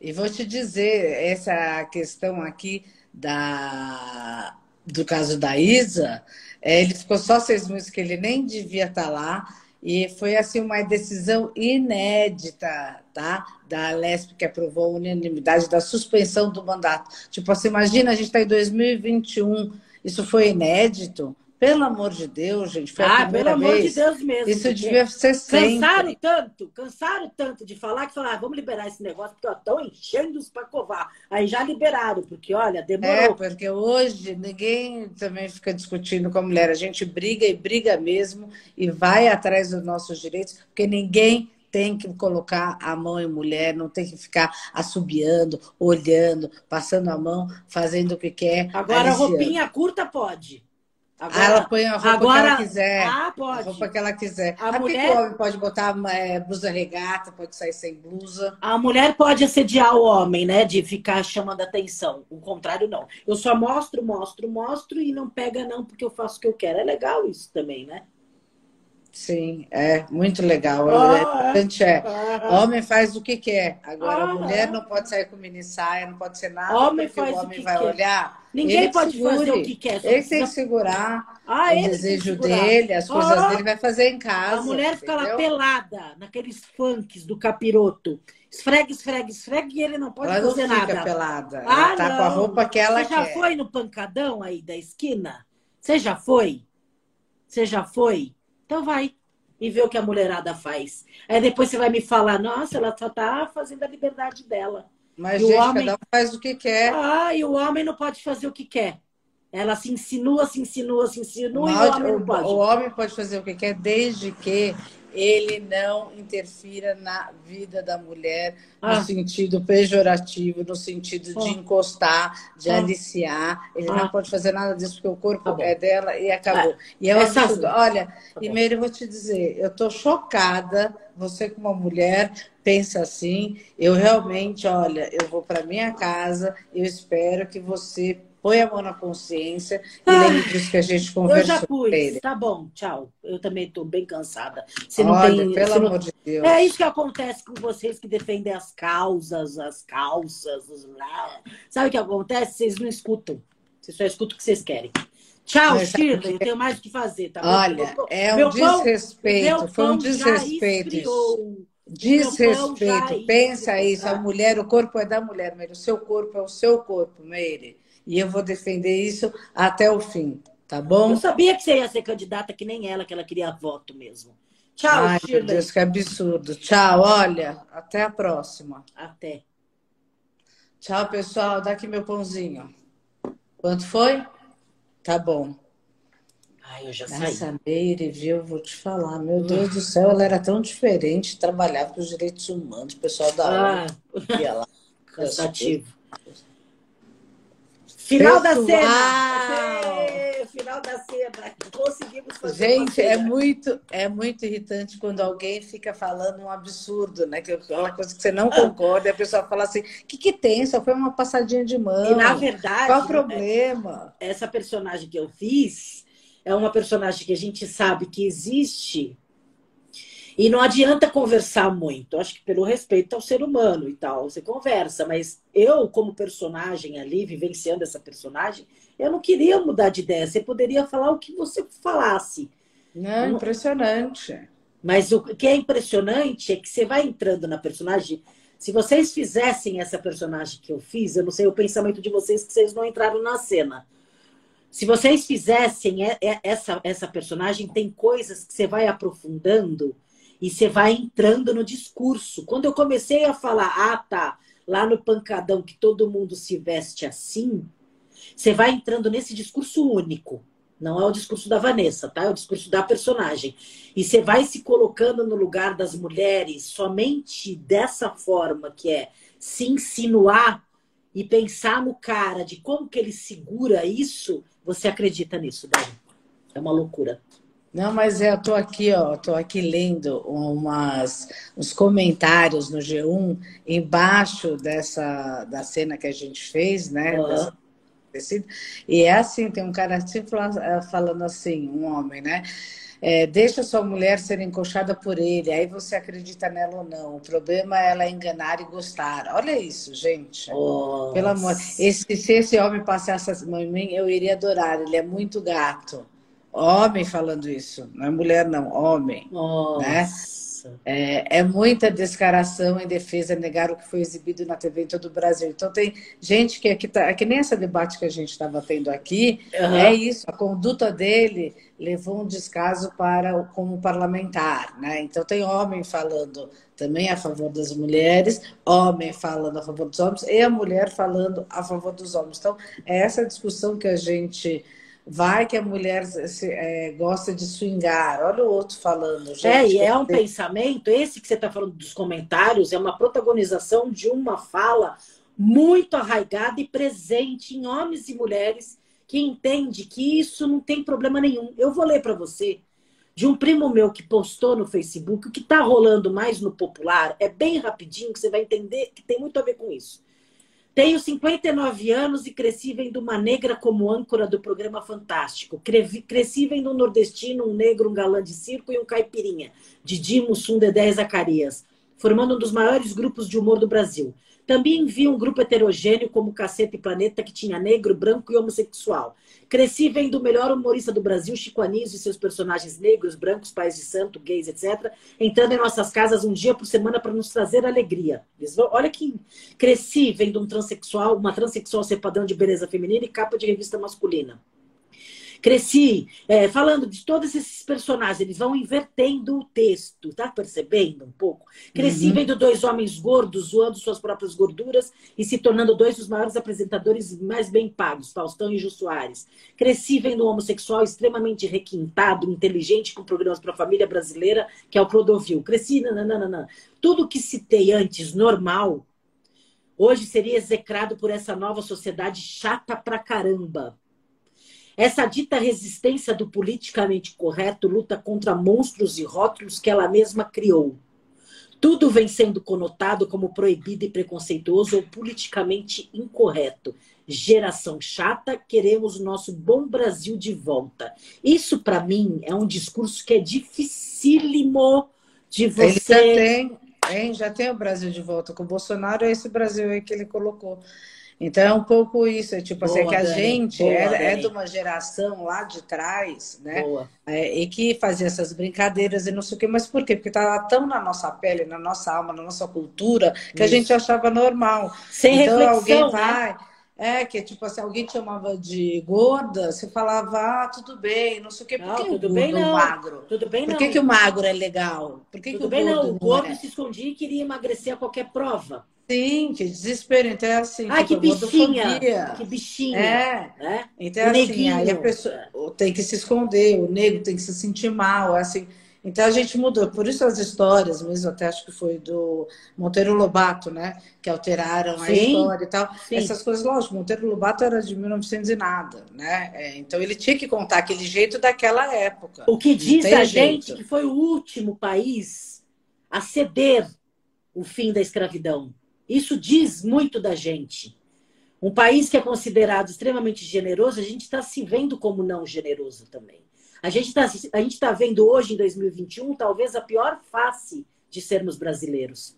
E vou te dizer, essa questão aqui da, do caso da Isa, é, ele ficou só seis meses que ele nem devia estar lá. E foi assim uma decisão inédita, tá? Da Lesp que aprovou a unanimidade da suspensão do mandato. Tipo assim, imagina, a gente está em 2021, isso foi inédito. Pelo amor de Deus, gente, foi Ah, pelo amor vez. de Deus mesmo. Isso devia ser sempre. Cansaram tanto, cansaram tanto de falar que falaram, ah, vamos liberar esse negócio, porque estão enchendo os para covar. Aí já liberaram, porque olha, É, demorou. porque hoje ninguém também fica discutindo com a mulher. A gente briga e briga mesmo e vai atrás dos nossos direitos, porque ninguém tem que colocar a mão em mulher, não tem que ficar assobiando, olhando, passando a mão, fazendo o que quer. Agora, aliciando. roupinha curta pode. Ah, ela põe a roupa agora- que ela quiser. Ah, A pode. roupa que ela quiser. A A mulher- homem pode botar é, blusa regata, pode sair sem blusa. A mulher pode assediar o homem, né? De ficar chamando atenção. O contrário, não. Eu só mostro, mostro, mostro e não pega, não, porque eu faço o que eu quero. É legal isso também, né? Sim, é muito legal. Ah, é é. Ah, Homem faz o que quer. Agora, Ah, a mulher é. não pode sair com mini saia, não pode ser nada. Homem porque faz o o homem que vai quer. olhar. Ninguém pode segure. fazer o que quer. Ele tem que segurar Ah, o desejo segurar. dele, as coisas Ah, dele, vai fazer em casa. A mulher fica lá entendeu? pelada, naqueles funks do capiroto. Esfrega, esfrega, esfrega e ele não pode Ela não fazer fica nada. pelada. Ah, ela tá não. com a roupa que ela Você já quer. foi no pancadão aí da esquina? Você já foi? Você já foi? Então vai e vê o que a mulherada faz. Aí depois você vai me falar, nossa, ela só tá fazendo a liberdade dela. Mas, E o gente, homem- cada um faz o que quer. Ah, e o homem não pode fazer o que quer. Ela se insinua, se insinua, se insinua e o homem não pode. O homem pode fazer o que quer, desde que ele não interfira na vida da mulher ah. no sentido pejorativo, no sentido de ah. encostar, de ah. aliciar. Ele não ah. pode fazer nada disso porque o corpo tá é dela e acabou. É. E é Essa... Olha, tá eu vou te dizer, eu estou chocada. Você como uma mulher pensa assim. Eu realmente, olha, eu vou para minha casa. Eu espero que você põe a mão na consciência e ah, lembre disso que a gente conversou. Eu já pus, tá bom, tchau. Eu também estou bem cansada. Você não Olha, tem, pelo amor de Deus. É isso que acontece com vocês que defendem as causas, as calças, os... sabe o que acontece? Vocês não escutam. Vocês só escutam o que vocês querem. Tchau, Shirley. Eu tenho mais o que fazer, tá bom? Olha, é um desrespeito. Foi um desrespeito. Desrespeito. Pensa isso. A mulher, o corpo é da mulher, Meire. O seu corpo é o seu corpo, Meire e eu vou defender isso até o fim, tá bom? Eu sabia que você ia ser candidata que nem ela, que ela queria voto mesmo. Tchau, Ai, Shirley. meu Deus, que absurdo. Tchau, olha, até a próxima. Até. Tchau, pessoal. Dá aqui meu pãozinho. Quanto foi? Tá bom. Ai, eu já saí. Essa Meire, viu? Vou te falar. Meu hum. Deus do céu, ela era tão diferente. Trabalhava com os direitos humanos, o pessoal da ah. Lá. Cansativo. Final da cena! Final da cena! Conseguimos fazer. Gente, é muito, é muito irritante quando alguém fica falando um absurdo, né? Que é uma coisa que você não concorda, e a pessoa fala assim: o que, que tem? Só foi uma passadinha de mão. E na verdade. Qual o problema? Essa personagem que eu fiz é uma personagem que a gente sabe que existe e não adianta conversar muito. Acho que pelo respeito ao ser humano e tal, você conversa. Mas eu, como personagem ali, vivenciando essa personagem, eu não queria mudar de ideia. Você poderia falar o que você falasse. Não, não... impressionante. Mas o que é impressionante é que você vai entrando na personagem. Se vocês fizessem essa personagem que eu fiz, eu não sei o pensamento de vocês que vocês não entraram na cena. Se vocês fizessem essa, essa personagem, tem coisas que você vai aprofundando e você vai entrando no discurso. Quando eu comecei a falar, ah, tá, lá no pancadão que todo mundo se veste assim, você vai entrando nesse discurso único. Não é o discurso da Vanessa, tá? É o discurso da personagem. E você vai se colocando no lugar das mulheres somente dessa forma, que é se insinuar e pensar no cara de como que ele segura isso, você acredita nisso, Dani. É uma loucura. Não, mas eu tô aqui, ó, tô aqui lendo umas, uns comentários no G1 embaixo dessa da cena que a gente fez, né? Uhum. Dessa, e é assim, tem um cara assim falando assim, um homem, né? É, deixa sua mulher ser encoxada por ele, aí você acredita nela ou não. O problema é ela enganar e gostar. Olha isso, gente. Nossa. Pelo amor. Esse, se esse homem passasse a mão em mim, eu iria adorar. Ele é muito gato. Homem falando isso, não é mulher, não, homem. Né? Nossa. Né? É, é, muita descaração em defesa, negar o que foi exibido na TV em todo o Brasil. Então tem gente que, que, tá, que nem essa debate que a gente estava tendo aqui, uhum. é isso, a conduta dele levou um descaso para como parlamentar. Né? Então tem homem falando também a favor das mulheres, homem falando a favor dos homens e a mulher falando a favor dos homens. Então é essa discussão que a gente Vai que a mulher se, é, gosta de swingar. Olha o outro falando. Gente, é, e é um pensamento, esse que você está falando dos comentários, é uma protagonização de uma fala muito arraigada e presente em homens e mulheres que entende que isso não tem problema nenhum. Eu vou ler para você de um primo meu que postou no Facebook, o que está rolando mais no popular é bem rapidinho, que você vai entender que tem muito a ver com isso. Tenho 59 anos e cresci vendo uma negra como âncora do programa Fantástico. Cresci vendo um nordestino, um negro, um galã de circo e um caipirinha, Didi Mussum, Dedé e Zacarias, formando um dos maiores grupos de humor do Brasil. Também vi um grupo heterogêneo como Caceta e Planeta, que tinha negro, branco e homossexual. Cresci vendo o melhor humorista do Brasil, Chico Anísio, e seus personagens negros, brancos, pais de santo, gays, etc., entrando em nossas casas um dia por semana para nos trazer alegria. Olha que cresci vendo um transexual, uma transexual ser padrão de beleza feminina e capa de revista masculina. Cresci, é, falando de todos esses personagens, eles vão invertendo o texto, tá percebendo um pouco? Cresci uhum. vendo dois homens gordos zoando suas próprias gorduras e se tornando dois dos maiores apresentadores mais bem pagos, Faustão e Jô Soares. Cresci vendo um homossexual extremamente requintado, inteligente, com programas para a família brasileira, que é o Clodovil. Cresci, nananana. Tudo que citei antes, normal, hoje seria execrado por essa nova sociedade chata pra caramba. Essa dita resistência do politicamente correto luta contra monstros e rótulos que ela mesma criou. Tudo vem sendo conotado como proibido e preconceituoso ou politicamente incorreto. Geração chata, queremos o nosso bom Brasil de volta. Isso, para mim, é um discurso que é dificílimo de você. Ele já tem, hein? já tem o Brasil de volta. Com o Bolsonaro, é esse Brasil aí que ele colocou. Então é um pouco isso, é tipo boa, assim, é que a Dani, gente boa, é, é, de uma geração lá de trás, né? É, e que fazia essas brincadeiras e não sei o quê, mas por quê? Porque estava tão na nossa pele, na nossa alma, na nossa cultura, que isso. a gente achava normal. Sem então reflexão, alguém né? vai. Né? É, que tipo assim, alguém te chamava de gorda, você falava, ah, tudo bem, não sei o quê. Por não, que tudo o bem não. magro? Tudo bem Por que, que o magro é legal? Por que tudo que o bem não. O gordo não é? se escondia e queria emagrecer a qualquer prova. Sim, que desespero. Então é assim. Ai, tipo, que bichinha. Que bichinha. É. Né? Então, o assim, neguinho. aí a pessoa tem que se esconder, o negro tem que se sentir mal, assim. Então a gente mudou. Por isso as histórias, mesmo até acho que foi do Monteiro Lobato, né? Que alteraram Sim. a história e tal. Sim. Essas coisas, lógico, Monteiro Lobato era de 1900 e nada, né? É, então ele tinha que contar aquele jeito daquela época. O que diz a jeito. gente que foi o último país a ceder o fim da escravidão. Isso diz muito da gente. Um país que é considerado extremamente generoso, a gente está se vendo como não generoso também. A gente está tá vendo hoje, em 2021, talvez a pior face de sermos brasileiros.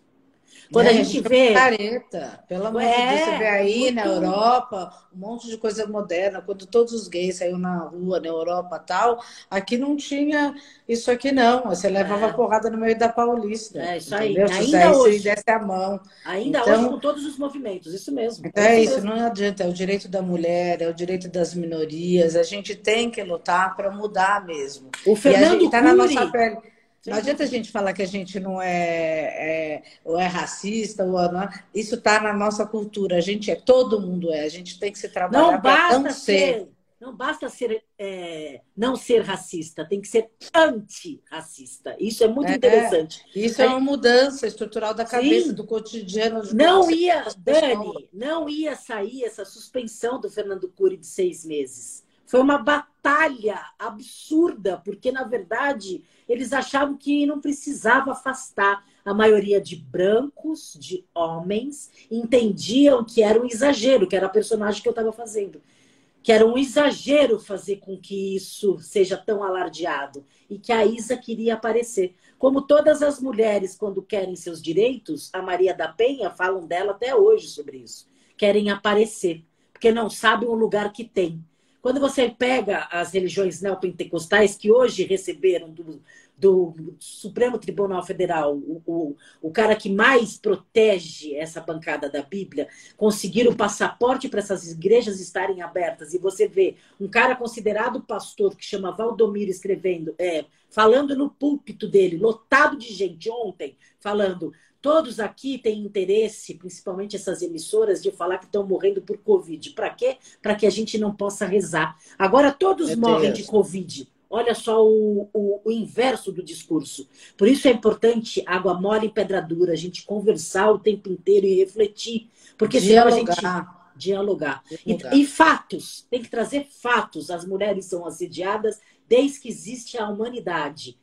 Quando é, a gente vê. Careta. Pelo amor é, de Deus, você vê aí muito... na Europa um monte de coisa moderna. Quando todos os gays saíram na rua, na Europa tal, aqui não tinha isso aqui, não. Você levava é. porrada no meio da Paulista. É, isso aí. Entendeu? Ainda hoje. desse a mão. Ainda então, hoje, com todos os movimentos, isso mesmo. Então é, isso, não adianta. É o direito da mulher, é o direito das minorias. A gente tem que lutar para mudar mesmo. O Fernando e a gente está na nossa pele. Não adianta a gente falar que a gente não é, é ou é racista, ou não é. isso está na nossa cultura. A gente é, todo mundo é. A gente tem que se trabalhar não basta não ser, ser. Não basta ser é, não ser racista, tem que ser antirracista. Isso é muito é, interessante. Isso é uma mudança estrutural da cabeça, Sim. do cotidiano. Não ia, Dani, não ia sair essa suspensão do Fernando Cury de seis meses. Foi uma batalha absurda, porque, na verdade, eles achavam que não precisava afastar a maioria de brancos, de homens, entendiam que era um exagero, que era a personagem que eu estava fazendo. Que era um exagero fazer com que isso seja tão alardeado. E que a Isa queria aparecer. Como todas as mulheres, quando querem seus direitos, a Maria da Penha falam dela até hoje sobre isso. Querem aparecer, porque não sabem o lugar que tem. Quando você pega as religiões neopentecostais que hoje receberam do, do Supremo Tribunal Federal, o, o, o, cara que mais protege essa bancada da Bíblia, conseguir o passaporte para essas igrejas estarem abertas, e você vê um cara considerado pastor que chama Valdomiro escrevendo, é, falando no púlpito dele, lotado de gente ontem, falando Todos aqui têm interesse, principalmente essas emissoras, de falar que estão morrendo por Covid. Para quê? Para que a gente não possa rezar. Agora todos Meu morrem Deus. de Covid. Olha só o, o, o, inverso do discurso. Por isso é importante água mole e pedra dura, a gente conversar o tempo inteiro e refletir. Porque dialogar. senão a gente. Dialogar. dialogar. E, e fatos. Tem que trazer fatos. As mulheres são assediadas desde que existe a humanidade.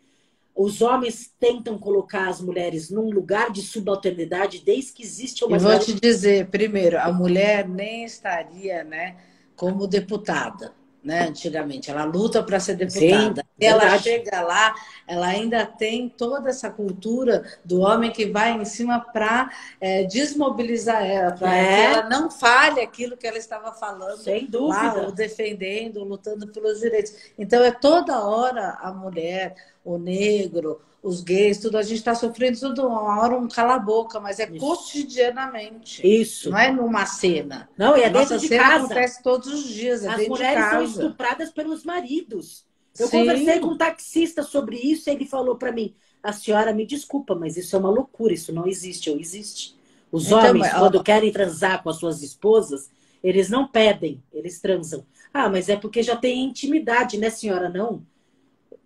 Os homens tentam colocar as mulheres num lugar de subalternidade desde que existe uma. Eu vou te dizer, primeiro, a mulher nem estaria, né, como deputada, né, antigamente. Ela luta para ser deputada. Sim, ela chega lá, ela ainda tem toda essa cultura do homem que vai em cima para é, desmobilizar ela, para é. que ela não fale aquilo que ela estava falando. Sem dúvida. Lá, ou defendendo, lutando pelos direitos. Então, é toda hora a mulher, o negro, os gays, tudo, a gente está sofrendo toda hora um cala-boca, mas é Isso. cotidianamente. Isso. Não é numa cena. Não, e é dentro de casa. acontece todos os dias, é As mulheres são estupradas pelos maridos. Eu Sim. conversei com um taxista sobre isso e ele falou para mim: a senhora me desculpa, mas isso é uma loucura, isso não existe, ou existe. Os Então, homens, mas- quando querem transar com as suas esposas, eles não pedem, eles transam. Ah, mas é porque já tem intimidade, né, senhora? Não.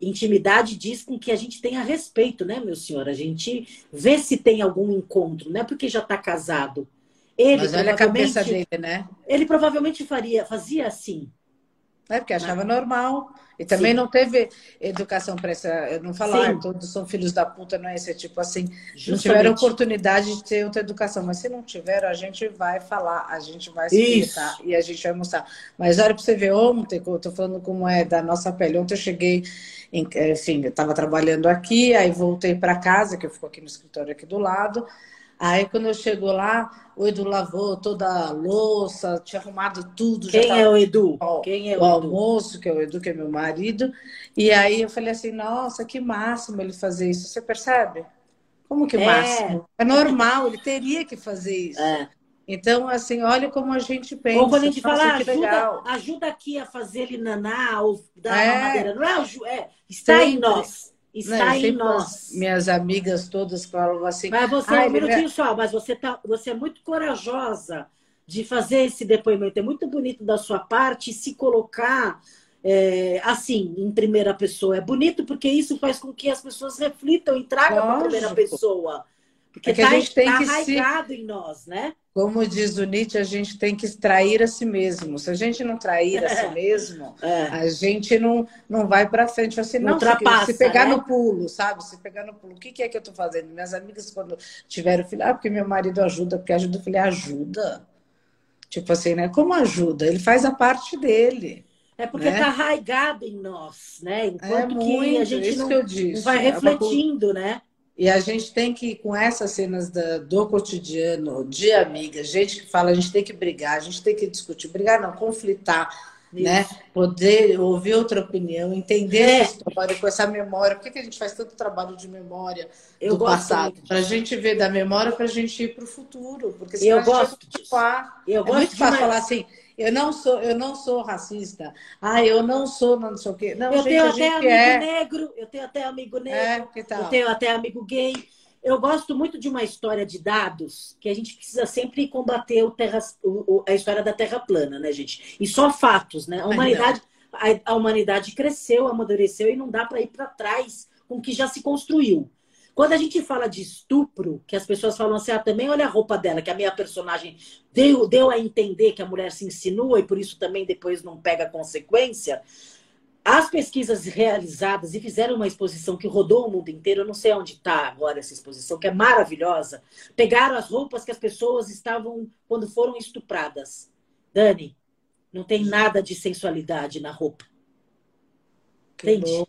Intimidade diz com que a gente tenha respeito, né, meu senhor? A gente vê se tem algum encontro, não é porque já está casado. Ele Mas olha a cabeça dele, né? ele provavelmente faria, fazia assim. É porque achava normal. E também Sim. não teve educação para essa. Eu não Sim. ah, todos são filhos da puta, não é esse tipo assim. Não Justamente. tiveram oportunidade de ter outra educação. Mas se não tiveram, a gente vai falar, a gente vai explicar e a gente vai mostrar. Mas olha para você ver, ontem, eu tô falando como é da nossa pele. Ontem eu cheguei, em, enfim, eu estava trabalhando aqui, aí voltei para casa, que eu fico aqui no escritório aqui do lado. Aí quando eu chego lá, o Edu lavou toda a louça, tinha arrumado tudo. já Quem tava é o Edu? Ó, Quem é o o almoço, que é o Edu, que é meu marido. E aí eu falei assim, nossa, que máximo ele fazer isso. Você percebe? Como que É. máximo? É normal, ele teria que fazer isso. É. Então, assim, olha como a gente pensa. Ou quando a gente Nossa, fala, que ajuda, ajuda aqui a fazer ele naná ou dar É. uma madeira. Não é, o ju- é está em nós. Está Não, em nós. as Minhas amigas todas falavam assim. Mas você, "Ah, um minutinho só, mas você, tá, você é muito corajosa de fazer esse depoimento. É muito bonito da sua parte se colocar é, assim, em primeira pessoa. É bonito porque isso faz com que as pessoas reflitam e tragam para a primeira pessoa. Porque É que a está gente tem tá que se- arraigado em nós, né? Como diz o Nietzsche, a gente tem que trair a si mesmo. Se a gente não trair a si mesmo, É. a gente não, não vai para frente. Assim, Não ultrapassa, se pegar né? no pulo, sabe? Se pegar no pulo, o que, que é que eu estou fazendo? Minhas amigas, quando tiveram filho, ah, porque meu marido ajuda, porque ajuda. Eu falei, ajuda? Tipo assim, né? Como ajuda? Ele faz a parte dele. É porque Né? está arraigado em nós, né? Enquanto é que muito, a gente não, que não vai É uma refletindo, né? E a gente tem que, com essas cenas da- do cotidiano, de amigas, gente que fala, a gente tem que brigar, a gente tem que discutir, brigar não, conflitar, né? Poder ouvir outra opinião, entender É. essa história com essa memória. Por que, que a gente faz tanto trabalho de memória Eu do passado? Para a gente ver da memória, para a gente ir para o futuro. Porque Eu senão a gente gosto vai culpar. Eu É gosto muito fácil falar assim, eu não sou, eu não sou racista. Ah, eu não sou, não sei o quê. Não, Eu gente, tenho até amigo é. negro, eu tenho até amigo negro, É, que tal? eu tenho até amigo gay. Eu gosto muito de uma história de dados que a gente precisa sempre combater o terra, o- a história da Terra plana, né, gente? E só fatos, né? A humanidade, a, a humanidade cresceu, amadureceu e não dá para ir para trás com o que já se construiu. Quando a gente fala de estupro, que as pessoas falam assim, ah, também olha a roupa dela, que a minha personagem deu, deu a entender que a mulher se insinua e por isso também depois não pega consequência. As pesquisas realizadas e fizeram uma exposição que rodou o mundo inteiro, eu não sei onde está agora essa exposição, que é maravilhosa. Pegaram as roupas que as pessoas estavam quando foram estupradas. Dani, não tem nada de sensualidade na roupa. Entende?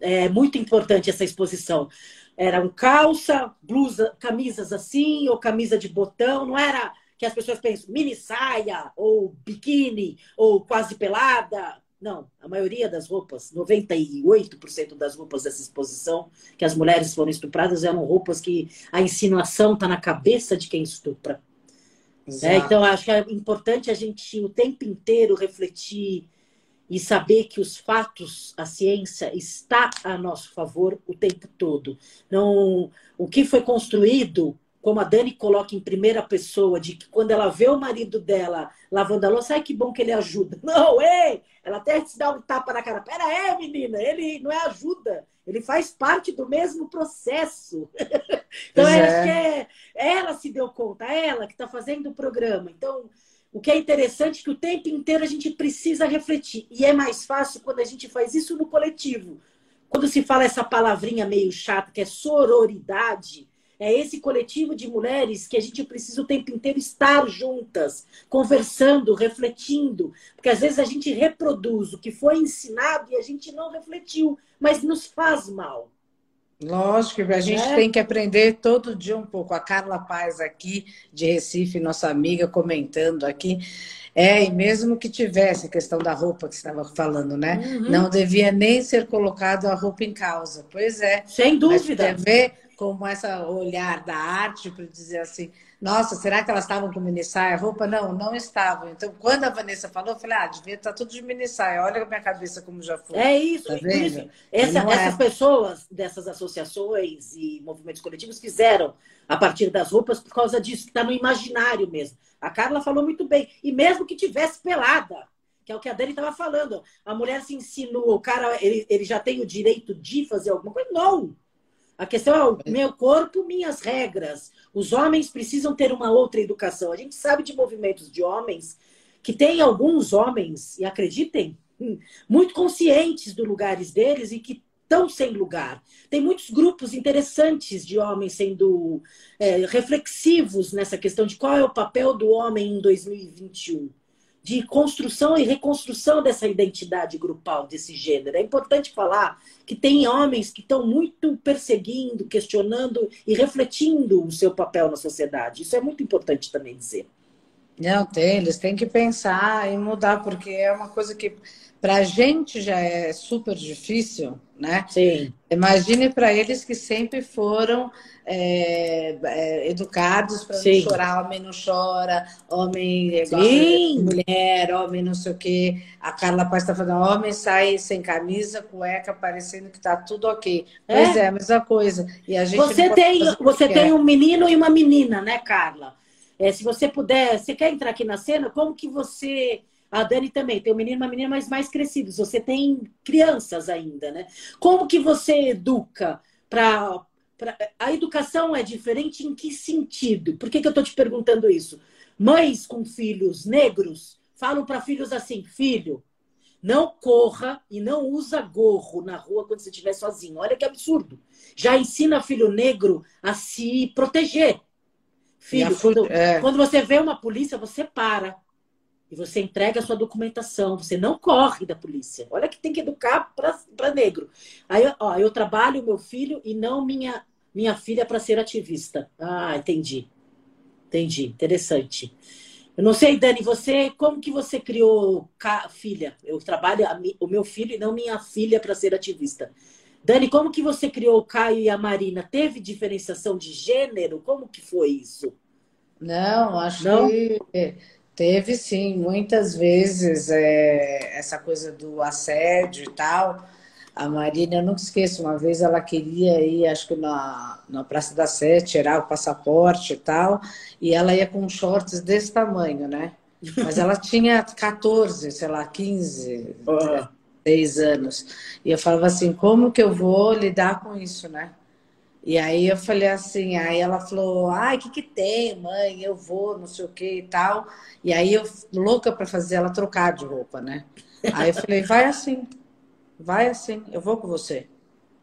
É muito importante essa exposição. Eram calça, blusa, camisas assim, ou camisa de botão, não era que as pessoas pensam mini saia, ou biquíni, ou quase pelada. Não, a maioria das roupas, 98% das roupas dessa exposição, que as mulheres foram estupradas, eram roupas que a insinuação está na cabeça de quem estupra. É, então, acho que é importante a gente o tempo inteiro refletir e saber que os fatos, a ciência está a nosso favor o tempo todo. Não, o que foi construído, como a Dani coloca em primeira pessoa, de que quando ela vê o marido dela lavando a louça, ai que bom que ele ajuda. Não, ei! Ela até se dá um tapa na cara. Pera aí, menina, ele não é ajuda, ele faz parte do mesmo processo. então, é. acho que é, ela se deu conta, ela que está fazendo o programa. Então, o que é interessante é que o tempo inteiro a gente precisa refletir. E é mais fácil quando a gente faz isso no coletivo. Quando se fala essa palavrinha meio chata, que é sororidade, É esse coletivo de mulheres que a gente precisa o tempo inteiro estar juntas, conversando, refletindo. Porque às vezes a gente reproduz o que foi ensinado e a gente não refletiu, mas nos faz mal. Lógico, a gente é. tem que aprender todo dia um pouco. A Carla Paz aqui, de Recife, nossa amiga, comentando aqui. É, e mesmo que tivesse a questão da roupa que você estava falando, né? Uhum. Não devia nem ser colocado a roupa em causa. Pois é. Sem dúvida. Mas ver como essa olhar da arte para dizer assim, nossa, será que elas estavam com mini saia, roupa? Não, não estavam. Então, quando a Vanessa falou, eu falei, ah, devia estar tudo de mini saia. Olha a minha cabeça como já foi. É isso, tá isso. Essa, essas é. pessoas dessas associações e movimentos coletivos fizeram a partir das roupas por causa disso, que está no imaginário mesmo. A Carla falou muito bem. E mesmo que tivesse pelada, que é o que a Dani estava falando, a mulher se insinua, o cara ele, ele já tem o direito de fazer alguma coisa? Não! A questão é o meu corpo, minhas regras. Os homens precisam ter uma outra educação. A gente sabe de movimentos de homens que tem alguns homens, e acreditem, hum, muito conscientes dos lugares deles e que estão sem lugar. Tem muitos grupos interessantes de homens sendo é, reflexivos nessa questão de qual é o papel do homem em 2021 de construção e reconstrução dessa identidade grupal, desse gênero. É importante falar que tem homens que estão muito perseguindo, questionando e refletindo o seu papel na sociedade. Isso é muito importante também dizer. Não, tem, eles têm que pensar e mudar, porque é uma coisa que para a gente já é super difícil, né? Sim. Imagine para eles que sempre foram é, é, educados para não chorar, homem não chora, homem Sim. mulher, homem não sei o quê. A Carla Paz está falando, homem sai sem camisa, cueca, parecendo que está tudo ok. É? Pois é, a mesma coisa. E a gente você tem, você tem um menino e uma menina, né, Carla? É, se você puder, você quer entrar aqui na cena, como que você a Dani também tem um menino e uma menina, mas mais crescidos. Você tem crianças ainda, né? Como que você educa para. Pra... A educação é diferente em que sentido? Por que, que eu estou te perguntando isso? Mães com filhos negros falam para filhos assim: filho, não corra e não usa gorro na rua quando você estiver sozinho. Olha que absurdo. Já ensina filho negro a se proteger. Filho, quando, é... quando você vê uma polícia, você para e você entrega a sua documentação, você não corre da polícia. Olha que tem que educar para negro. Aí, ó, eu trabalho meu filho e não minha, minha filha para ser ativista. Ah, entendi. Entendi. Interessante. Eu não sei, Dani, você como que você criou filha? Eu trabalho o meu filho e não minha filha para ser ativista. Dani, como que você criou o Caio e a Marina? Teve diferenciação de gênero? Como que foi isso? Não, acho não? que Teve sim, muitas vezes é, essa coisa do assédio e tal. A Marina, eu nunca esqueço, uma vez ela queria ir, acho que na, na Praça da Sé, tirar o passaporte e tal, e ela ia com shorts desse tamanho, né? Mas ela tinha 14, sei lá, 15, oh. 6 anos. E eu falava assim, como que eu vou lidar com isso, né? E aí eu falei assim, aí ela falou, ai, o que que tem, mãe? Eu vou, não sei o que e tal. E aí eu, louca para fazer ela trocar de roupa, né? Aí eu falei, vai assim, vai assim, eu vou com você.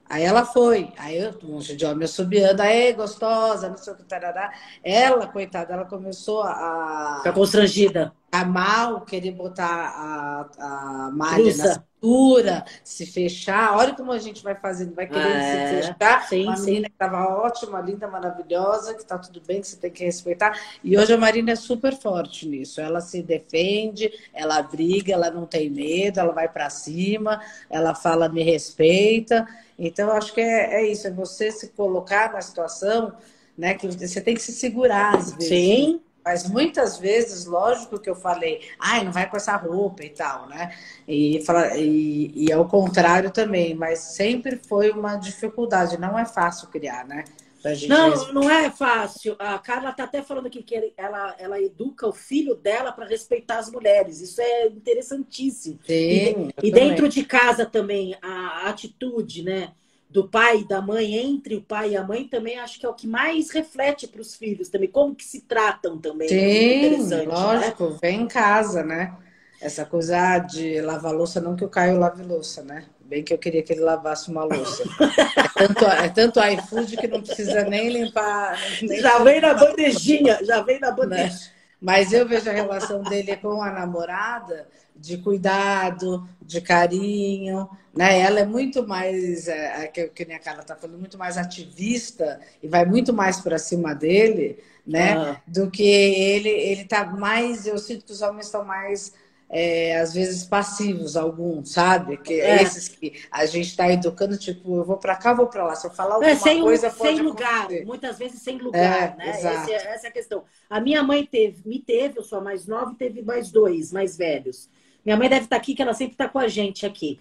Aí ela foi, aí eu, um monte de homem subiando, aí gostosa, não sei o que, tarará. Ela, coitada, ela começou a. Ficar constrangida. A mal, querer botar a, a malha Cruza. Se fechar. Olha como a gente vai fazendo, vai querendo é, se fechar. Sim, menina que estava ótima, linda, maravilhosa, que está tudo bem, que você tem que respeitar. E hoje a Marina é super forte nisso. Ela se defende, ela briga, ela não tem medo, ela vai para cima, ela fala, me respeita. Então, acho que é, é isso, é você se colocar na situação, né? Que você tem que se segurar às vezes. Sim. Mas muitas vezes, lógico que eu falei, ai, não vai com essa roupa e tal, né? E, e, e ao contrário também, mas sempre foi uma dificuldade, não é fácil criar, né? Não, não é fácil. A Carla está até falando aqui que ela, ela educa o filho dela para respeitar as mulheres. Isso é interessantíssimo. Sim, e, e dentro de casa também, a atitude, né? Do pai e da mãe, entre o pai e a mãe, também acho que é o que mais reflete para os filhos também, como que se tratam também. É Sim, né? lógico, né? vem em casa, né? Essa coisa de lavar louça, não que o Caio lave louça, né? Bem que eu queria que ele lavasse uma louça. É tanto, é tanto iFood que não precisa nem limpar. Nem já vem na bandejinha, já vem na bandejinha. Né? Mas eu vejo a relação dele com a namorada de cuidado, de carinho, né? Ela é muito mais, é, é que, que nem a Carla está falando, muito mais ativista e vai muito mais para cima dele, né? Ah. Do que ele, ele tá mais, eu sinto que os homens estão mais é, às vezes passivos, alguns, sabe? Que é. esses que a gente está educando, tipo, eu vou para cá, vou para lá. Se eu falar alguma é, sem, coisa, sem lugar, muitas vezes sem lugar, é, né? Essa, essa, é a questão. A minha mãe teve, me teve, eu sou a mais nova, e teve mais dois, mais velhos. Minha mãe deve estar tá aqui, que ela sempre está com a gente aqui.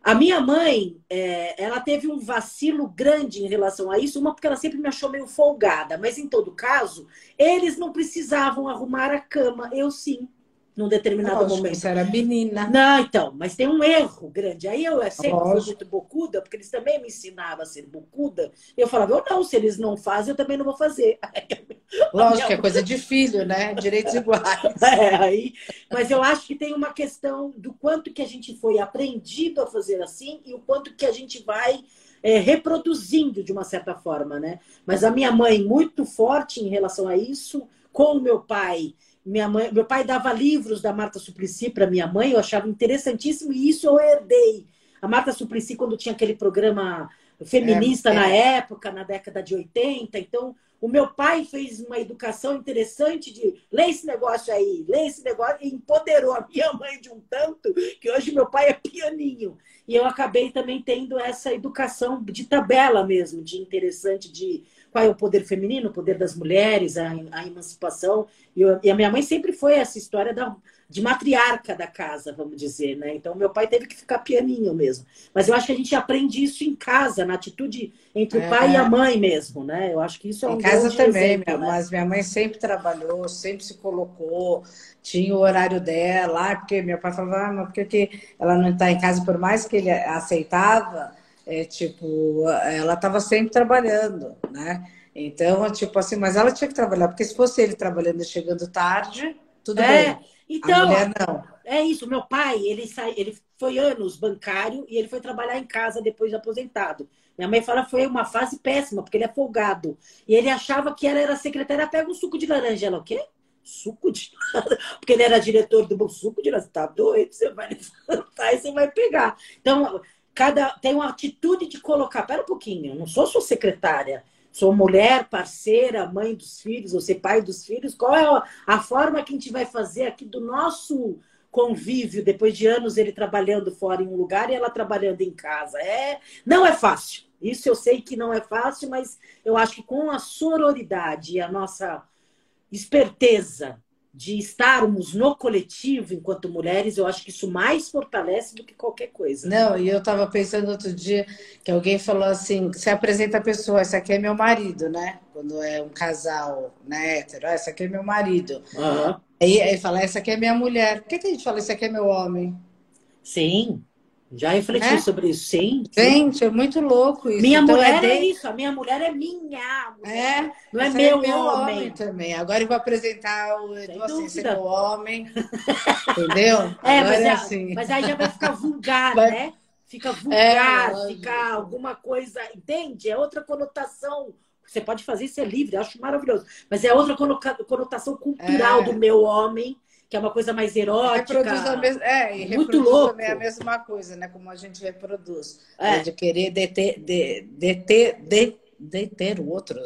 A minha mãe, é, ela teve um vacilo grande em relação a isso, uma porque ela sempre me achou meio folgada, mas em todo caso, eles não precisavam arrumar a cama, eu sim num determinado Lógico, momento. Você era menina. Não, então, mas tem um erro grande. Aí eu sempre Lógico. fui muito bocuda, porque eles também me ensinavam a ser bocuda. Eu falava, eu não, se eles não fazem, eu também não vou fazer. Lógico, é coisa de filho, né? Direitos iguais. É, aí, mas eu acho que tem uma questão do quanto que a gente foi aprendido a fazer assim e o quanto que a gente vai é, reproduzindo de uma certa forma, né? Mas a minha mãe, muito forte em relação a isso, com o meu pai minha mãe, meu pai dava livros da Marta Suplicy para minha mãe, eu achava interessantíssimo e isso eu herdei. A Marta Suplicy, quando tinha aquele programa feminista é, é. na época, na década de 80, então o meu pai fez uma educação interessante de lê esse negócio aí, lê esse negócio, e empoderou a minha mãe de um tanto que hoje meu pai é pianinho. E eu acabei também tendo essa educação de tabela mesmo, de interessante, de qual é o poder feminino, o poder das mulheres, a, a emancipação. E, eu, e, a minha mãe sempre foi essa história da, de matriarca da casa, vamos dizer, né? Então, meu pai teve que ficar pianinho mesmo. Mas eu acho que a gente aprende isso em casa, na atitude entre é. o pai e a mãe mesmo, né? Eu acho que isso é um Em casa também, exemplo, minha, né? mas minha mãe sempre trabalhou, sempre se colocou, tinha o horário dela, porque meu pai falava, ah, mas por que ela não está em casa, por mais que ele aceitava é, tipo, ela estava sempre trabalhando, né? Então, tipo assim, mas ela tinha que trabalhar, porque se fosse ele trabalhando e chegando tarde, tudo é, bem. Então, não. é isso. Meu pai, ele, sai, ele foi anos bancário e ele foi trabalhar em casa depois de aposentado. Minha mãe fala que foi uma fase péssima, porque ele é folgado. E ele achava que ela era secretária, pega um suco de laranja. Ela, o quê? Suco de laranja? Porque ele era diretor do suco de laranja. Tá doido? Você vai levantar e você vai pegar. Então, cada tem uma atitude de colocar, pera um pouquinho, eu não sou sua secretária, sou mulher, parceira, mãe dos filhos, ou ser pai dos filhos, qual é a, forma que a gente vai fazer aqui do nosso convívio, depois de anos ele trabalhando fora em um lugar e ela trabalhando em casa. É, não é fácil. Isso eu sei que não é fácil, mas eu acho que com a sororidade e a nossa esperteza de estarmos no coletivo enquanto mulheres, eu acho que isso mais fortalece do que qualquer coisa. Não, e eu estava pensando outro dia que alguém falou assim: você apresenta a pessoa, esse aqui é meu marido, né? Quando é um casal né, hétero, ah, esse aqui é meu marido. Uhum. Aí, aí fala, essa aqui é minha mulher. Por que, que a gente fala, esse aqui é meu homem? Sim. Já refleti é? sobre isso, sim. Gente, é muito louco isso. Minha então, mulher é, é, isso, a minha mulher é minha. Mulher. É, não é meu, é meu homem. homem. também. Agora eu vou apresentar o Edu assim, ser meu homem. Entendeu? É, mas, é, assim. mas aí já vai ficar vulgar, vai... né? Fica vulgar, é, fica alguma coisa, entende? É outra conotação. Você pode fazer isso é livre, acho maravilhoso. Mas é outra conotação cultural é. do meu homem que é uma coisa mais erótica. Reproduz a mes... É, e muito louco. também a mesma coisa, né? Como a gente reproduz. É. De querer deter, de, deter, de, deter o outro.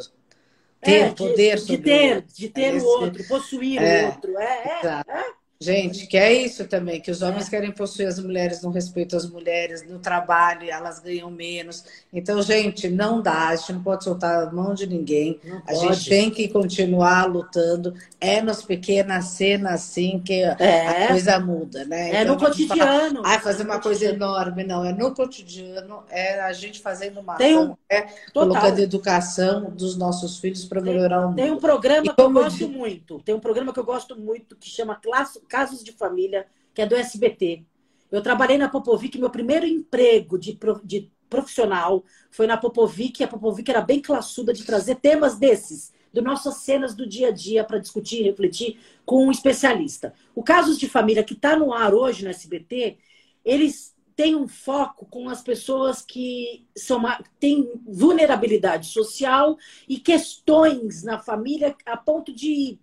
Ter é, poder de, sobre de ter, o outro. De ter o outro, possuir é, o outro. É, é, é. Gente, que é isso também, que os homens é. querem possuir as mulheres, não respeitam as mulheres, no trabalho elas ganham menos. Então, gente, não dá, a gente não pode soltar a mão de ninguém. Não a pode. gente tem que continuar lutando. É nas pequenas cenas assim que é. a coisa muda, né? É então, no cotidiano. Ah, fazer uma coisa enorme, não. É no cotidiano, é a gente fazendo uma tem um... é colocando educação dos nossos filhos para melhorar o mundo. Tem um programa que eu gosto muito, tem um programa que eu gosto muito que chama Classe Casos de Família, que é do SBT. Eu trabalhei na Popovic, meu primeiro emprego de, de profissional foi na Popovic, e a Popovic era bem classuda de trazer temas desses, de nossas cenas do dia a dia, para discutir e refletir com um especialista. O Casos de Família, que está no ar hoje no SBT, eles tem um foco com as pessoas que são, têm vulnerabilidade social e questões na família a ponto de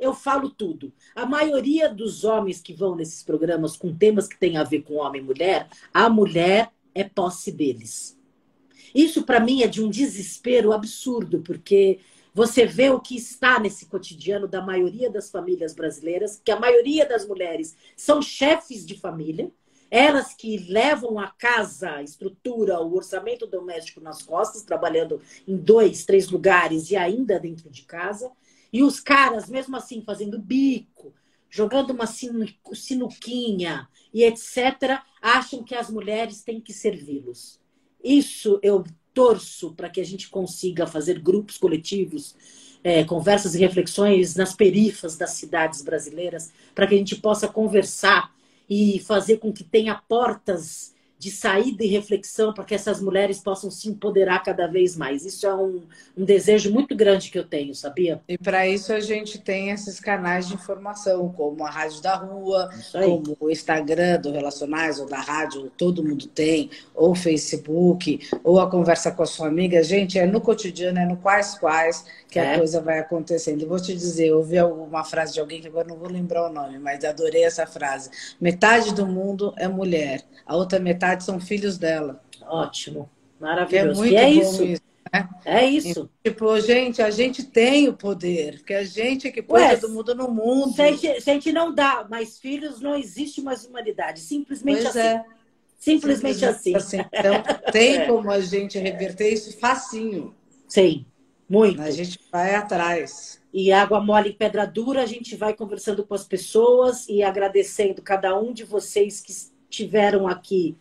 eu falo tudo. A maioria dos homens que vão nesses programas com temas que têm a ver com homem e mulher, a mulher é posse deles. Isso para mim é de um desespero absurdo, porque você vê o que está nesse cotidiano da maioria das famílias brasileiras, que a maioria das mulheres são chefes de família, elas que levam a casa, a estrutura, o orçamento doméstico nas costas, trabalhando em dois, três lugares e ainda dentro de casa. E os caras, mesmo assim, fazendo bico, jogando uma sinuquinha e etc., acham que as mulheres têm que servi-los. Isso eu torço para que a gente consiga fazer grupos coletivos, é, conversas e reflexões nas perifas das cidades brasileiras, para que a gente possa conversar e fazer com que tenha portas de saída e reflexão para que essas mulheres possam se empoderar cada vez mais. Isso é um, um desejo muito grande que eu tenho, sabia? E para isso a gente tem esses canais de informação, como a Rádio da Rua, como o Instagram do Relacionais ou da rádio, todo mundo tem, ou Facebook, ou a conversa com a sua amiga. Gente, é no cotidiano, é no quais quais que é. a coisa vai acontecendo. Eu vou te dizer, eu ouvi uma frase de alguém que agora não vou lembrar o nome, mas adorei essa frase. Metade do mundo é mulher, a outra metade são filhos dela. Ótimo, maravilhoso. é muito e é isso. isso né? É isso. E, tipo, gente, a gente tem o poder, porque a gente é que põe Ué, todo mundo no mundo. Se a, gente, se a, gente, não dá mais filhos, não existe mais humanidade. Simplesmente pois assim. É. Simplesmente, Simplesmente assim. assim. Então, tem é. como a gente reverter isso facinho. Sim. Muito. A gente vai atrás. E água mole em pedra dura, a gente vai conversando com as pessoas e agradecendo cada um de vocês que estiveram aqui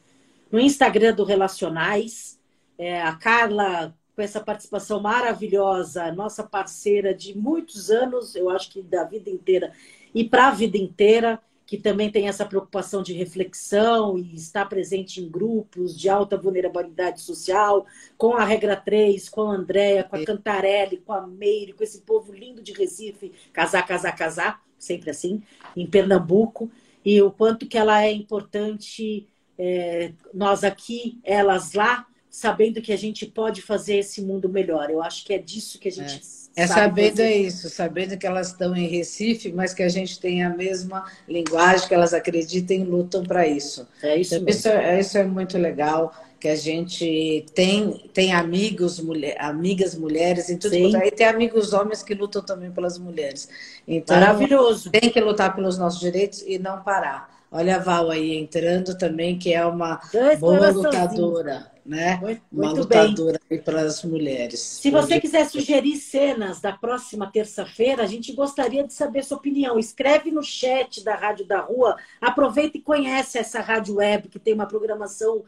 no Instagram do Relacionais. É, a Carla, com essa participação maravilhosa, nossa parceira de muitos anos, eu acho que da vida inteira, e para a vida inteira que também tem essa preocupação de reflexão e está presente em grupos de alta vulnerabilidade social, com a Regra 3, com a Andréia, com a Cantarelli, com a Meire, com esse povo lindo de Recife, casar, casar, casar, sempre assim, em Pernambuco, e o quanto que ela é importante, é, nós aqui, elas lá, sabendo que a gente pode fazer esse mundo melhor. Eu acho que é disso que a gente é. É sabendo é isso, sabendo que elas estão em Recife, mas que a gente tem a mesma linguagem, que elas acreditam e lutam para isso. É isso, então, isso, é, isso é muito legal, que a gente tem, tem amigos, mulher, amigas mulheres em tudo Sim. E tem amigos homens que lutam também pelas mulheres. Então, Maravilhoso. Tem que lutar pelos nossos direitos e não parar. Olha a Val aí entrando também, que é uma Dois boa lutadora né? Muito, uma lutadora para as mulheres. Se você quiser sugerir cenas da próxima terça-feira, a gente gostaria de saber sua opinião. Escreve no chat da Rádio da Rua. Aproveita e conhece essa rádio web que tem uma programação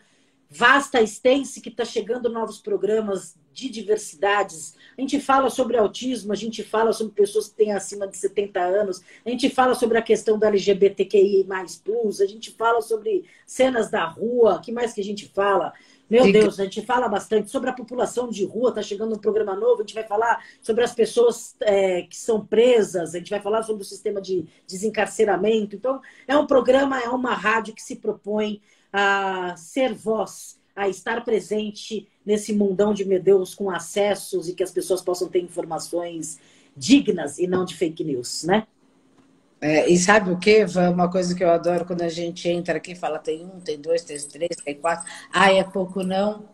vasta, extensa, que está chegando novos programas de diversidades. A gente fala sobre autismo, a gente fala sobre pessoas que têm acima de 70 anos, a gente fala sobre a questão da LGBTQI+, a gente fala sobre cenas da rua, o que mais que a gente fala? Meu Deus, a gente fala bastante sobre a população de rua, está chegando um programa novo, a gente vai falar sobre as pessoas é, que são presas, a gente vai falar sobre o sistema de desencarceramento. Então, é um programa, é uma rádio que se propõe a ser voz, a estar presente nesse mundão de meu Deus com acessos e que as pessoas possam ter informações dignas e não de fake news, né? É, e sabe o que? Uma coisa que eu adoro quando a gente entra aqui fala tem um, tem dois, tem três, tem quatro. Ah, é pouco não.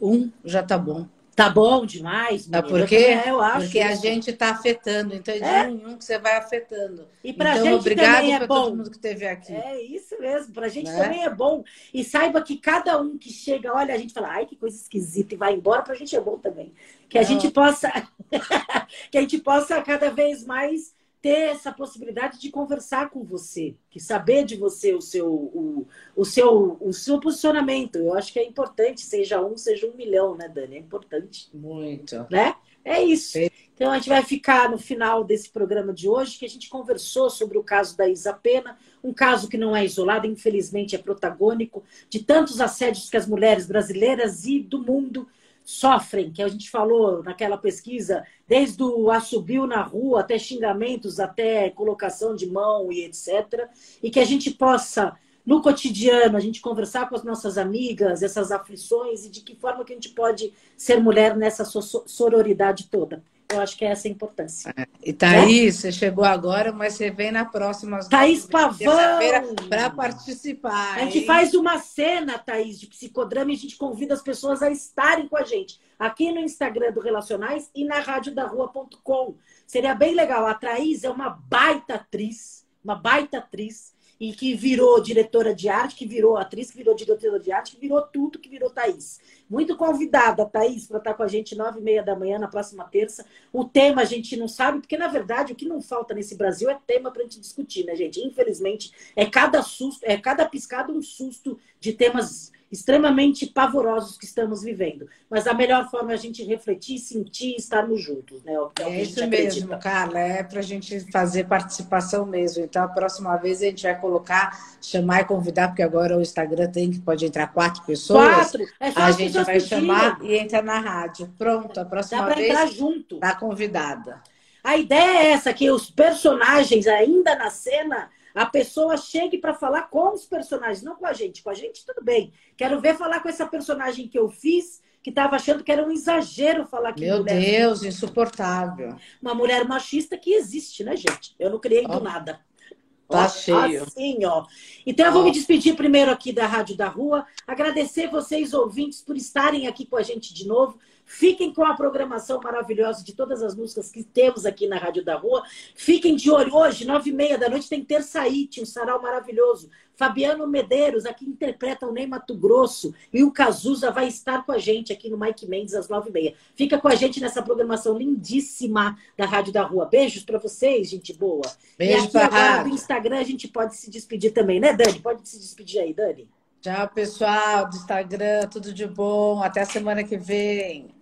Um já tá bom. Tá bom demais. Tá por quê? Eu acho Porque a gente está afetando. Então, é de é? um que você vai afetando. E para então, gente obrigado também é bom. todo mundo que esteve aqui. É isso mesmo. Para a gente né? também é bom. E saiba que cada um que chega, olha, a gente fala, ai, que coisa esquisita, e vai embora, para a gente é bom também. Que a Não. gente possa... que a gente possa cada vez mais ter essa possibilidade de conversar com você, que saber de você o seu, o, o, seu, o seu posicionamento. Eu acho que é importante, seja um, seja um milhão, né, Dani? É importante. Muito. Né? É isso. Então a gente vai ficar no final desse programa de hoje, que a gente conversou sobre o caso da Isa Pena, um caso que não é isolado, infelizmente é protagônico, de tantos assédios que as mulheres brasileiras e do mundo sofrem, que a gente falou naquela pesquisa, desde o assobio na rua até xingamentos, até colocação de mão e etc. E que a gente possa no cotidiano, a gente conversar com as nossas amigas, essas aflições e de que forma que a gente pode ser mulher nessa sororidade toda. Eu acho que é essa a importância. É. E Thaís, né? você chegou agora, mas você vem na próxima. Thaís Pavão! Para participar. A gente hein? faz uma cena, Thaís, de psicodrama e a gente convida as pessoas a estarem com a gente. Aqui no Instagram do Relacionais e na radiodarrua.com. Seria bem legal. A Thaís é uma baita atriz, uma baita atriz e que virou diretora de arte, que virou atriz, que virou diretora de arte, que virou tudo, que virou Thaís. Muito convidada, Thaís, para estar com a gente nove e meia da manhã na próxima terça. O tema a gente não sabe, porque na verdade o que não falta nesse Brasil é tema para a gente discutir, né, gente? Infelizmente, é cada susto, é cada piscada um susto de temas extremamente pavorosos que estamos vivendo. Mas a melhor forma é a gente refletir, sentir e estarmos juntos, né? É, é isso mesmo, Carla. É para a gente fazer participação mesmo. Então, a próxima vez a gente vai colocar, chamar e convidar, porque agora o Instagram tem que pode entrar quatro pessoas. Quatro! É a gente vai chamar e entra na rádio. Pronto, a próxima Dá vez. entrar junto. Tá convidada. A ideia é essa, que os personagens ainda na cena a pessoa chegue para falar com os personagens, não com a gente. Com a gente, tudo bem. Quero ver falar com essa personagem que eu fiz, que estava achando que era um exagero falar que Meu mulher... Deus, insuportável. Uma mulher machista que existe, né, gente? Eu não criei oh. do nada. Tá ó, cheio. Assim, ó. Então eu vou me despedir primeiro aqui da Rádio da Rua, agradecer vocês ouvintes por estarem aqui com a gente de novo. Fiquem com a programação maravilhosa de todas as músicas que temos aqui na Rádio da Rua. Fiquem de olho. Hoje, nove e meia da noite, tem Terçaíte, um sarau maravilhoso. Fabiano Medeiros, aqui interpreta o Ney Mato Grosso. E o Cazuza vai estar com a gente aqui no Mike Mendes às nove e meia. Fica com a gente nessa programação lindíssima da Rádio da Rua. Beijos para vocês, gente boa. Beijo e aqui agora do Instagram a gente pode se despedir também, né, Dani? Pode se despedir aí, Dani. Tchau, pessoal do Instagram. Tudo de bom. Até a semana que vem